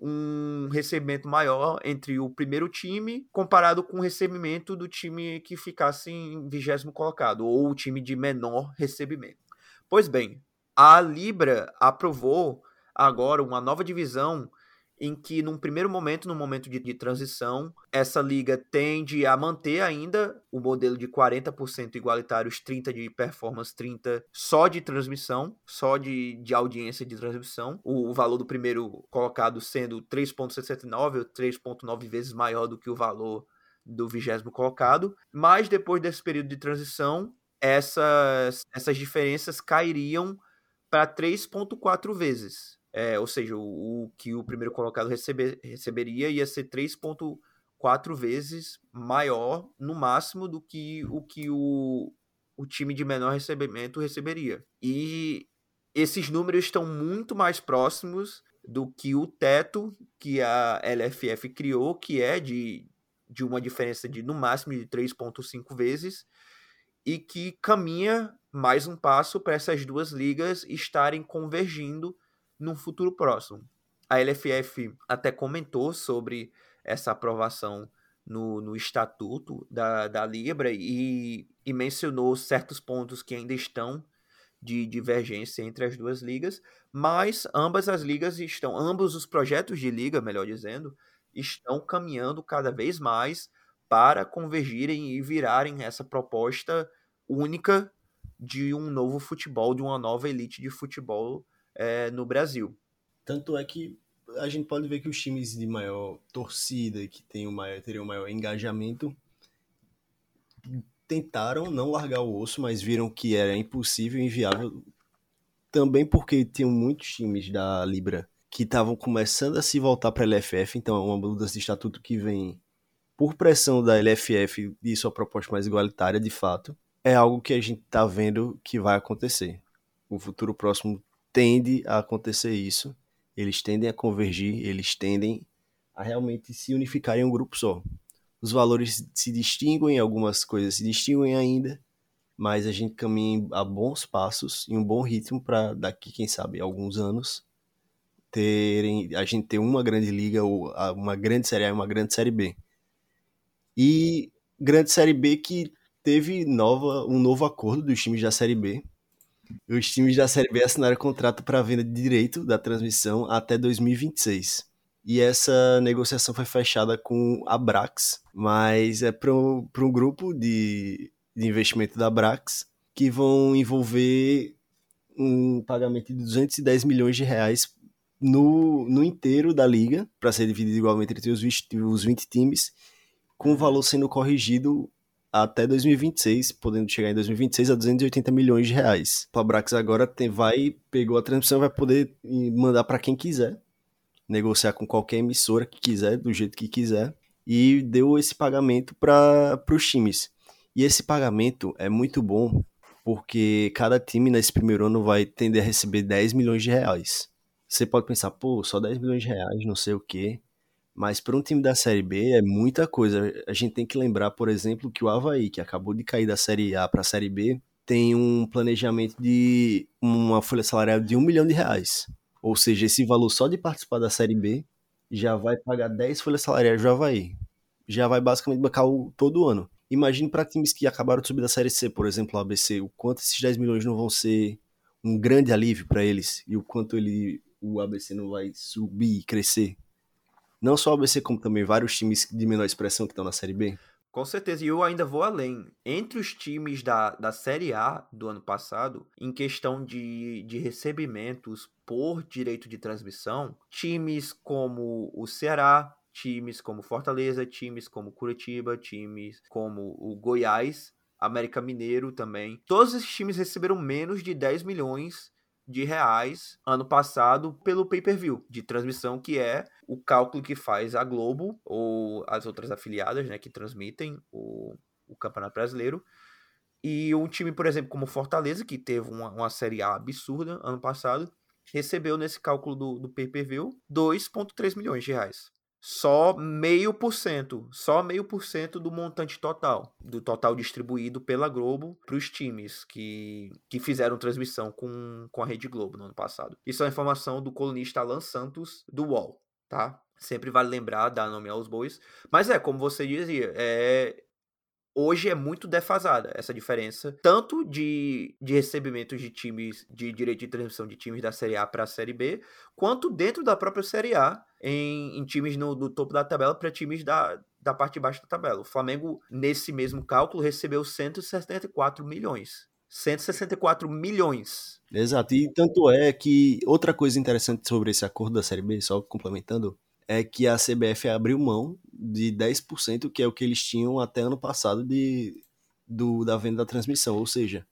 um recebimento maior entre o primeiro time comparado com o recebimento do time que ficasse em vigésimo colocado, ou o time de menor recebimento. Pois bem, a Libra aprovou agora uma nova divisão em que, num primeiro momento, no momento de, de, transição, essa liga tende a manter ainda o modelo de 40% igualitários, 30% de performance, 30% só de transmissão, só de, de audiência de transmissão. O, o valor do primeiro colocado sendo 3,69 ou 3,9 vezes maior do que o valor do vigésimo colocado. Mas depois desse período de transição, essas, essas diferenças cairiam para 3,4 vezes. É, ou seja, o, o, que o primeiro colocado receber, receberia ia ser 3,4 vezes maior, no máximo, do que o que o, o time de menor recebimento receberia. E esses números estão muito mais próximos do que o teto que a LFF criou, que é de, de uma diferença de no máximo de 3,5 vezes, e que caminha mais um passo para essas duas ligas estarem convergindo num futuro próximo. A LFF até comentou sobre essa aprovação no, no estatuto da, da Libra e, e mencionou certos pontos que ainda estão de divergência entre as duas ligas, mas ambas as ligas estão, ambos os projetos de liga, melhor dizendo, estão caminhando cada vez mais para convergirem e virarem essa proposta única de um novo futebol, de uma nova elite de futebol é, no Brasil. Tanto é que a gente pode ver que os times de maior torcida, que tem o maior, teriam maior engajamento, tentaram não largar o osso, mas viram que era impossível inviável. Também porque tinham muitos times da Libra que estavam começando a se voltar para a LFF, então é uma mudança de estatuto que vem por pressão da LFF e sua proposta mais igualitária, de fato. É algo que a gente está vendo que vai acontecer. O futuro próximo tende a acontecer isso. Eles tendem a convergir, eles tendem a realmente se unificar em um grupo só. Os valores se distinguem, algumas coisas se distinguem ainda, mas a gente caminha a bons passos, em um bom ritmo para daqui, quem sabe, alguns anos terem a gente ter uma grande liga ou uma grande série A e uma grande série B. E grande série B que teve nova um novo acordo dos times da série B os times da Série B assinaram contrato para venda de direito da transmissão até 2026. e essa negociação foi fechada com a Brax, mas é para um, grupo de, de investimento da Brax que vão envolver um pagamento de 210 milhões de reais no, no inteiro da liga, para ser dividido igualmente entre os 20, os 20 times, com o valor sendo corrigido até 2026, podendo chegar em 2026 a 280 milhões de reais. O Brax agora tem, vai, pegou a transmissão, vai poder mandar para quem quiser negociar com qualquer emissora que quiser, do jeito que quiser, e deu esse pagamento para os times. E esse pagamento é muito bom porque cada time nesse primeiro ano vai tender a receber 10 milhões de reais. Você pode pensar, pô, só 10 milhões de reais, não sei o quê. Mas para um time da Série B é muita coisa. A gente tem que lembrar, por exemplo, que o Havaí, que acabou de cair da Série A para a Série B, tem um planejamento de uma folha salarial de um milhão de reais. Ou seja, esse valor só de participar da Série B já vai pagar 10 folhas salariais do Havaí. Já vai basicamente bancar o, todo ano. Imagine para times que acabaram de subir da Série C, por exemplo, o ABC, o quanto esses 10 milhões não vão ser um grande alívio para eles e o quanto ele, o ABC não vai subir e crescer. Não só o ABC, como também vários times de menor expressão que estão na Série B. Com certeza, e eu ainda vou além. Entre os times da, da Série A do ano passado, em questão de, de recebimentos por direito de transmissão, times como o Ceará, times como Fortaleza, times como Curitiba, times como o Goiás, América Mineiro também. Todos esses times receberam menos de 10 milhões de reais ano passado pelo pay-per-view de transmissão, que é o cálculo que faz a Globo ou as outras afiliadas, né, que transmitem o, o Campeonato Brasileiro. E um time, por exemplo, como Fortaleza, que teve uma, uma Série A absurda ano passado, recebeu nesse cálculo do, do pay-per-view 2,3 milhões de reais só meio por cento, só meio por cento do montante total, do total distribuído pela Globo para os times que, que fizeram transmissão com, com a Rede Globo no ano passado. Isso é uma informação do colunista Alan Santos, do UOL, tá? Sempre vale lembrar, dar nome aos bois. Mas é, como você dizia, é, hoje é muito defasada essa diferença, tanto de, de recebimentos de times, de direito de transmissão de times da Série A para a Série B, quanto dentro da própria Série A, em, em times no, no, topo da tabela para times da, da parte de baixo da tabela. O Flamengo, nesse mesmo cálculo, recebeu 174 milhões. 164 milhões. Exato, e tanto é que outra coisa interessante sobre esse acordo da Série B, só complementando, é que a CBF abriu mão de 10%, que é o que eles tinham até ano passado de, do, da venda da transmissão, ou seja,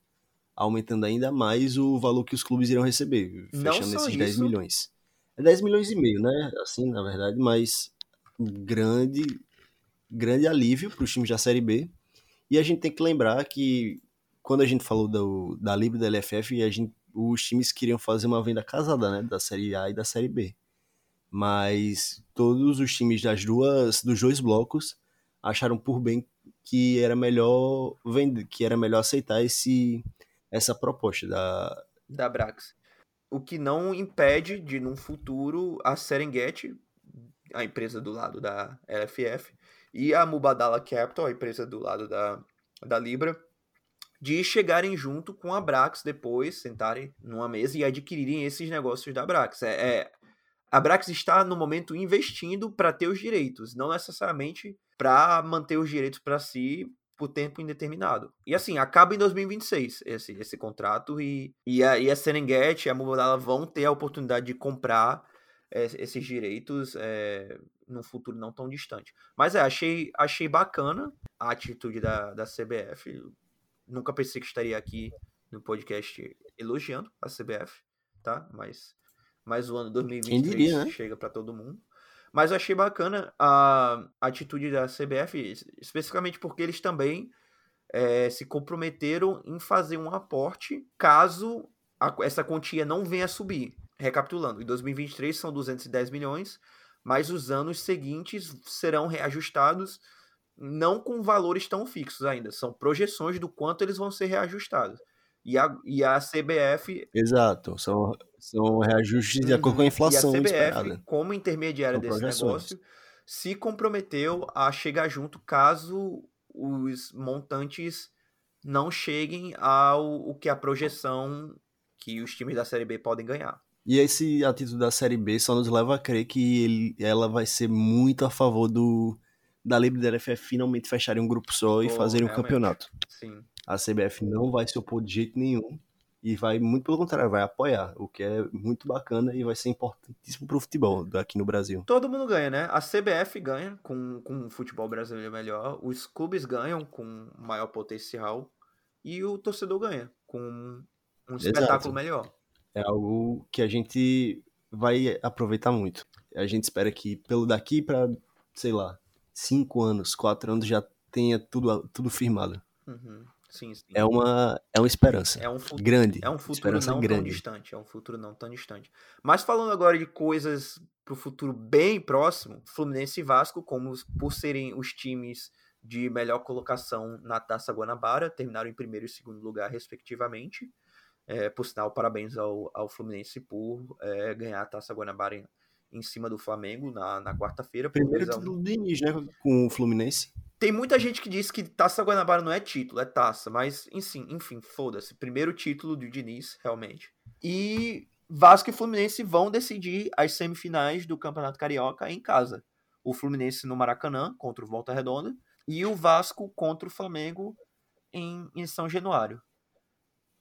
aumentando ainda mais o valor que os clubes irão receber, fechando esses isso. 10 milhões. É 10 milhões e meio, né? Assim, na verdade, mas grande grande alívio para os times da Série B. E a gente tem que lembrar que quando a gente falou do, da Libre da LFF, a gente, os times queriam fazer uma venda casada, né, da Série A e da Série B mas todos os times das duas dos dois blocos acharam por bem que era melhor vender, que era melhor aceitar esse essa proposta da da Brax. O que não impede de num futuro a Serengeti, a empresa do lado da LFF, e a Mubadala Capital, a empresa do lado da, da Libra, de chegarem junto com a Brax depois, sentarem numa mesa e adquirirem esses negócios da Brax. É, é a Brax está no momento investindo para ter os direitos, não necessariamente para manter os direitos para si por tempo indeterminado. E assim, acaba em 2026 esse, esse contrato e, e, a, e a Serengeti e a Mubadala vão ter a oportunidade de comprar é, esses direitos é, num futuro não tão distante. Mas é, achei, achei bacana a atitude da, da CBF. Nunca pensei que estaria aqui no podcast elogiando a CBF, tá? Mas mas o ano 2023 diria, né? chega para todo mundo. Mas eu achei bacana a atitude da CBF, especificamente porque eles também é, se comprometeram em fazer um aporte caso a, essa quantia não venha a subir. Recapitulando, em 2023 são 210 milhões, mas os anos seguintes serão reajustados não com valores tão fixos ainda, são projeções do quanto eles vão ser reajustados. E a, e a CBF. Exato, são, são reajustes de acordo com a uhum. inflação. E a CBF, esperada. como intermediária desse negócio, se comprometeu a chegar junto caso os montantes não cheguem ao o que a projeção que os times da Série B podem ganhar. E esse atitude da Série B só nos leva a crer que ele, ela vai ser muito a favor do da LFF finalmente fecharem um grupo só e fazerem um campeonato. Sim. A CBF não vai se opor de jeito nenhum e vai, muito pelo contrário, vai apoiar, o que é muito bacana e vai ser importantíssimo para o futebol aqui no Brasil. Todo mundo ganha, né? A CBF ganha com, com o futebol brasileiro melhor, os clubes ganham com maior potencial e o torcedor ganha com um espetáculo Exato. melhor. É algo que a gente vai aproveitar muito. A gente espera que pelo daqui para, sei lá, cinco anos, quatro anos já tenha tudo, tudo firmado. Uhum. Sim, sim. É uma, é uma esperança. É um futuro, grande. É um futuro não grande. tão distante. É um futuro não tão distante. Mas falando agora de coisas para o futuro bem próximo, Fluminense e Vasco, como por serem os times de melhor colocação na Taça Guanabara, terminaram em primeiro e segundo lugar, respectivamente. É, por sinal, parabéns ao, ao Fluminense por é, ganhar a Taça Guanabara em, cima do Flamengo na, na quarta-feira. Primeiro título do Diniz, né? Com o Fluminense. Tem muita gente que diz que Taça Guanabara não é título, é taça, mas enfim, enfim, foda-se. Primeiro título do Diniz, realmente. E Vasco e Fluminense vão decidir as semifinais do Campeonato Carioca em casa. O Fluminense no Maracanã contra o Volta Redonda e o Vasco contra o Flamengo em, em São Januário.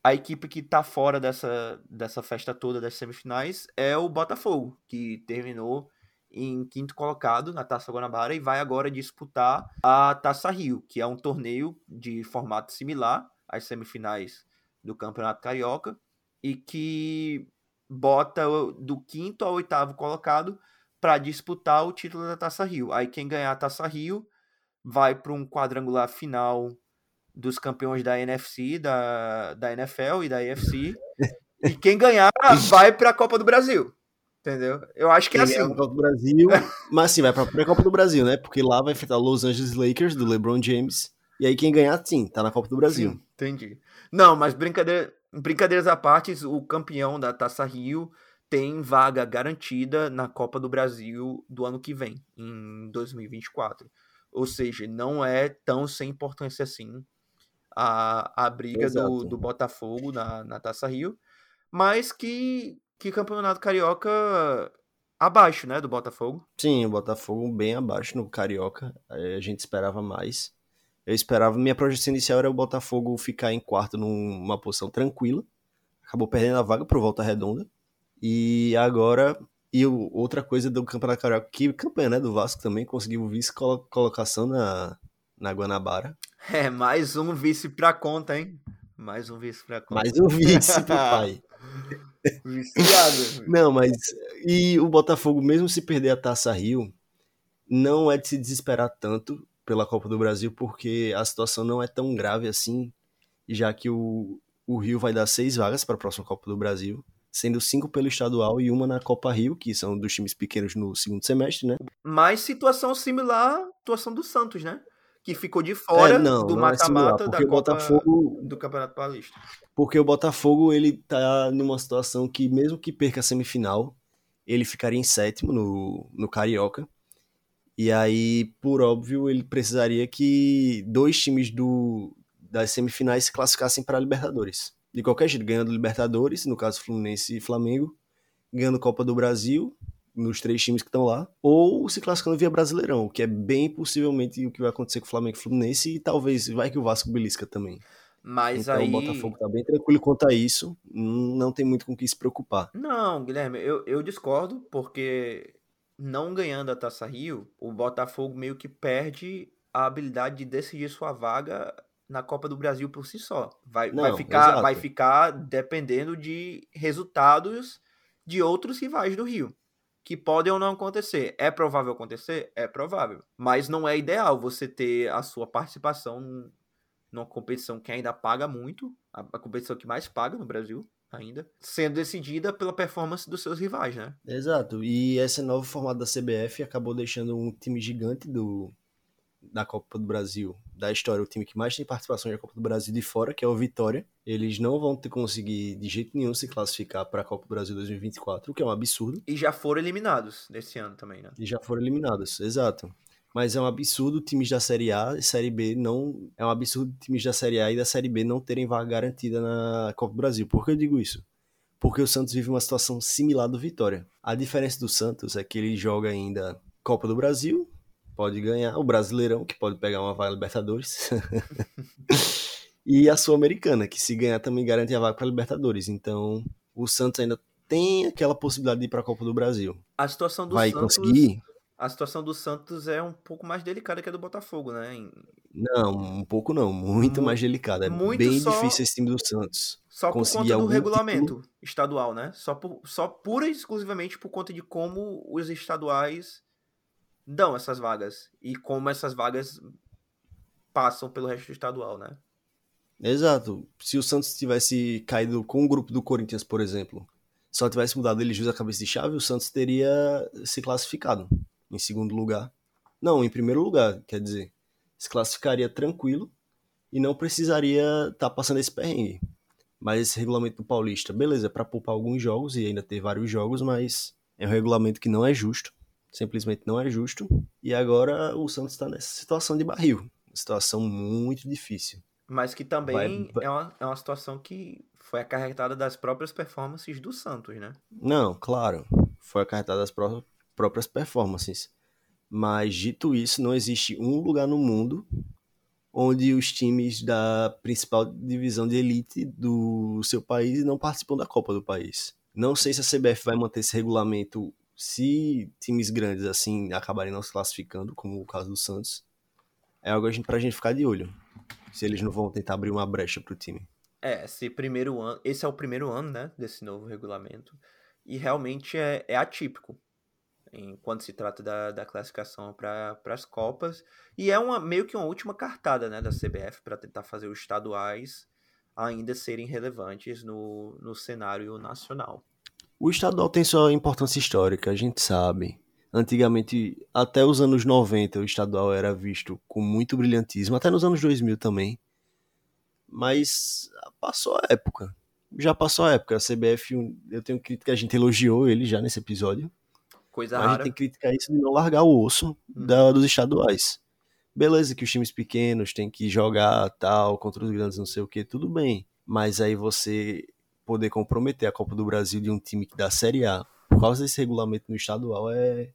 A equipe que está fora dessa, dessa festa toda das semifinais é o Botafogo, que terminou em quinto colocado na Taça Guanabara e vai agora disputar a Taça Rio, que é um torneio de formato similar às semifinais do Campeonato Carioca e que bota do quinto ao oitavo colocado para disputar o título da Taça Rio. Aí quem ganhar a Taça Rio vai para um quadrangular final dos campeões da NFC, da, da NFL e da AFC. e quem ganhar vai para a Copa do Brasil. Entendeu? Eu acho que é assim. Vai Copa do Brasil, mas sim, vai pra pré-Copa do Brasil, né? Porque lá vai enfrentar Los Angeles Lakers, do LeBron James. E aí quem ganhar, sim, tá na Copa do Brasil. Sim, entendi. Não, mas brincadeira, brincadeiras à parte, o campeão da Taça Rio tem vaga garantida na Copa do Brasil do ano que vem, em 2024. Ou seja, não é tão sem importância assim a, a briga do, do Botafogo na, na Taça Rio, mas que que campeonato carioca abaixo, né, do Botafogo. Sim, o Botafogo bem abaixo no carioca. A gente esperava mais. Eu esperava, minha projeção inicial era o Botafogo ficar em quarto numa posição tranquila. Acabou perdendo a vaga pro Volta Redonda. E agora e outra coisa do Campeonato Carioca, que campanha, né, do Vasco também conseguiu vice-colocação na, na Guanabara. É, mais um vice pra conta, hein? Mais um vice pra conta. Mais um vice pro pai. Viciado. não, mas. E o Botafogo, mesmo se perder a taça Rio, não é de se desesperar tanto pela Copa do Brasil, porque a situação não é tão grave assim, já que o, o Rio vai dar seis vagas para a próxima Copa do Brasil, sendo cinco pelo estadual e uma na Copa Rio, que são dos times pequenos no segundo semestre, né? Mas situação similar à situação do Santos, né? Que ficou de fora é, não, do é mata-mata é da Copa Botafogo, do Campeonato Paulista. Porque o Botafogo ele tá numa situação que mesmo que perca a semifinal, ele ficaria em sétimo no, no Carioca. E aí, por óbvio, ele precisaria que dois times do, das semifinais se classificassem para a Libertadores. De qualquer jeito, ganhando Libertadores, no caso Fluminense e Flamengo, ganhando Copa do Brasil nos três times que estão lá, ou se classificando via Brasileirão, que é bem possivelmente o que vai acontecer com o Flamengo e Fluminense, e talvez vai que o Vasco belisca também. Mas então aí... o Botafogo tá bem tranquilo quanto a isso, não tem muito com o que se preocupar. Não, Guilherme, eu, eu discordo, porque não ganhando a Taça Rio, o Botafogo meio que perde a habilidade de decidir sua vaga na Copa do Brasil por si só. Vai, não, vai, ficar, vai ficar dependendo de resultados de outros rivais do Rio que podem ou não acontecer. É provável acontecer? É provável. Mas não é ideal você ter a sua participação numa competição que ainda paga muito, a, competição que mais paga no Brasil ainda, sendo decidida pela performance dos seus rivais, né? Exato. E esse novo formato da CBF acabou deixando um time gigante do da Copa do Brasil da história, o time que mais tem participação na Copa do Brasil de fora, que é o Vitória. Eles não vão ter conseguir de jeito nenhum se classificar para a Copa do Brasil 2024, o que é um absurdo. E já foram eliminados nesse ano também, né? E já foram eliminados, exato. Mas é um absurdo times da Série A e Série B não. É um absurdo times da Série A e da Série B não terem vaga garantida na Copa do Brasil. Por que eu digo isso? porque o Santos vive uma situação similar do Vitória. A diferença do Santos é que ele joga ainda Copa do Brasil, pode ganhar, o Brasileirão, que pode pegar uma vaga Libertadores, e a Sul-Americana, que se ganhar também garante a vaga para Libertadores. Então, o Santos ainda tem aquela possibilidade de ir para a Copa do Brasil. A situação do Vai Santos... conseguir? A situação do Santos é um pouco mais delicada que a do Botafogo, né? Em... Não, um pouco não, muito, mais delicada. É muito bem só... difícil esse time do Santos. Só por conta do regulamento estadual, né? Só, por, só pura e exclusivamente por conta de como os estaduais dão essas vagas e como essas vagas passam pelo resto do estadual, né? Exato. Se o Santos tivesse caído com o grupo do Corinthians, por exemplo, só tivesse mudado ele jus a cabeça de chave, o Santos teria se classificado em segundo lugar. Não, em primeiro lugar, quer dizer, se classificaria tranquilo e não precisaria estar tá passando esse perrengue. Mas esse regulamento do Paulista, beleza, é para poupar alguns jogos e ainda ter vários jogos, mas é um regulamento que não é justo, simplesmente não é justo. E agora o Santos está nessa situação de barril, situação muito difícil. Mas que também vai... É, uma, é uma situação que foi acarretada das próprias performances do Santos, né? Não, claro, foi acarretada das pró próprias performances. Mas dito isso, não existe um lugar no mundo onde os times da principal divisão de elite do seu país não participam da Copa do país. Não sei se a CBF vai manter esse regulamento se times grandes assim acabarem não se classificando, como o caso do Santos. É algo para a gente ficar de olho. Se eles não vão tentar abrir uma brecha para o time. É, esse primeiro ano, esse é o primeiro ano, né, desse novo regulamento. E realmente é, é atípico quando se trata da, da classificação para as Copas. E é uma, meio que uma última cartada né, da CBF para tentar fazer os estaduais ainda serem relevantes no, no cenário nacional. O estadual tem sua importância histórica, a gente sabe. Antigamente, até os anos 90, o estadual era visto com muito brilhantismo, até nos anos 2000 também. Mas passou a época. Já passou a época. A CBF, eu tenho crítica, a gente elogiou ele já nesse episódio. Coisa rara. A gente tem que criticar isso de não largar o osso hum. da, dos estaduais. Beleza que os times pequenos têm que jogar tal, contra os grandes não sei o que, tudo bem. Mas aí você poder comprometer a Copa do Brasil de um time que dá Série A por causa desse regulamento no estadual é,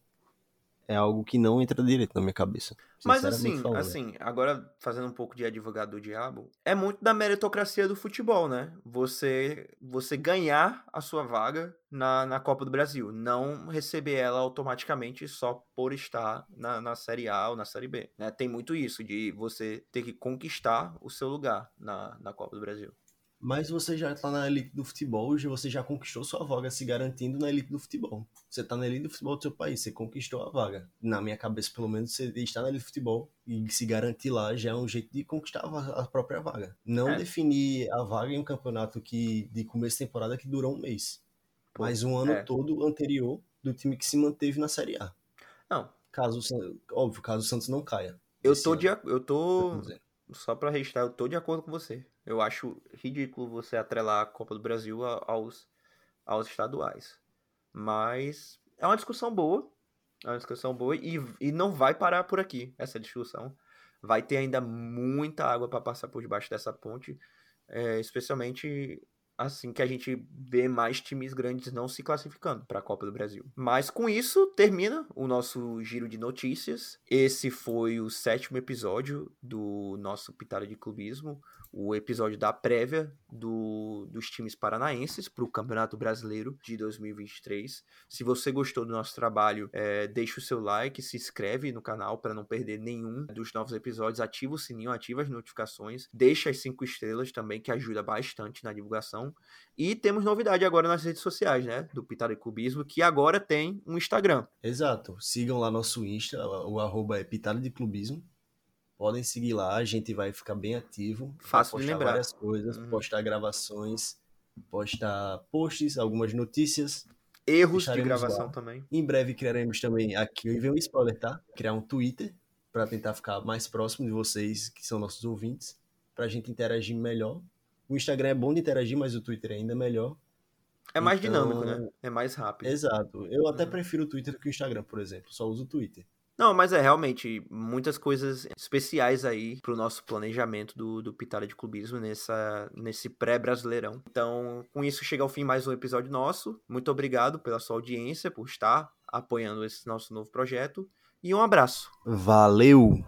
é algo que não entra direito na minha cabeça. Mas assim, falando. assim, agora fazendo um pouco de advogado do diabo, é muito da meritocracia do futebol, né? Você você ganhar a sua vaga na, na Copa do Brasil, não receber ela automaticamente só por estar na, na Série A ou na Série B. Né? Tem muito isso, de você ter que conquistar o seu lugar na, na Copa do Brasil. Mas você já está na elite do futebol, hoje você já conquistou sua vaga se garantindo na elite do futebol. Você está na elite do futebol do seu país, você conquistou a vaga. Na minha cabeça, pelo menos, você está na elite do futebol e se garantir lá já é um jeito de conquistar a própria vaga. Não é. definir a vaga em um campeonato que de começo de temporada que dura um mês. Pô, mas um ano é. todo anterior do time que se manteve na Série A. Não. Caso, óbvio, caso o Santos não caia. Eu tô, de, eu tô só para registrar, eu tô de acordo com você. Eu acho ridículo você atrelar a Copa do Brasil aos, aos estaduais. Mas é uma discussão boa. É uma discussão boa e, e não vai parar por aqui essa discussão. Vai ter ainda muita água para passar por debaixo dessa ponte, é, especialmente assim que a gente vê mais times grandes não se classificando para a Copa do Brasil. Mas com isso termina o nosso giro de notícias. Esse foi o sétimo episódio do nosso Pitada de Clubismo o episódio da prévia do, dos times paranaenses para o Campeonato Brasileiro de 2023. Se você gostou do nosso trabalho, é, deixa o seu like, se inscreve no canal para não perder nenhum dos novos episódios, ativa o sininho, ativa as notificações, deixa as cinco estrelas também, que ajuda bastante na divulgação. E temos novidade agora nas redes sociais, né? Do Pitada e Clubismo, que agora tem um Instagram. Exato. Sigam lá nosso Insta, o arroba é Pitada de Clubismo. Podem seguir lá, a gente vai ficar bem ativo. Fácil de lembrar. várias coisas, uhum. postar gravações, postar posts, algumas notícias. Erros de gravação lá. também. Em breve criaremos também, aqui vem um spoiler, tá? Criar um Twitter para tentar ficar mais próximo de vocês, que são nossos ouvintes, para a gente interagir melhor. O Instagram é bom de interagir, mas o Twitter é ainda melhor. É mais então... dinâmico, né? É mais rápido. Exato. Eu até uhum. prefiro o Twitter que o Instagram, por exemplo. Só uso o Twitter. Não, mas é realmente muitas coisas especiais aí pro nosso planejamento do, do Pitada de Clubismo nessa, nesse pré-brasileirão. Então, com isso chega ao fim mais um episódio nosso. Muito obrigado pela sua audiência, por estar apoiando esse nosso novo projeto. E um abraço. Valeu!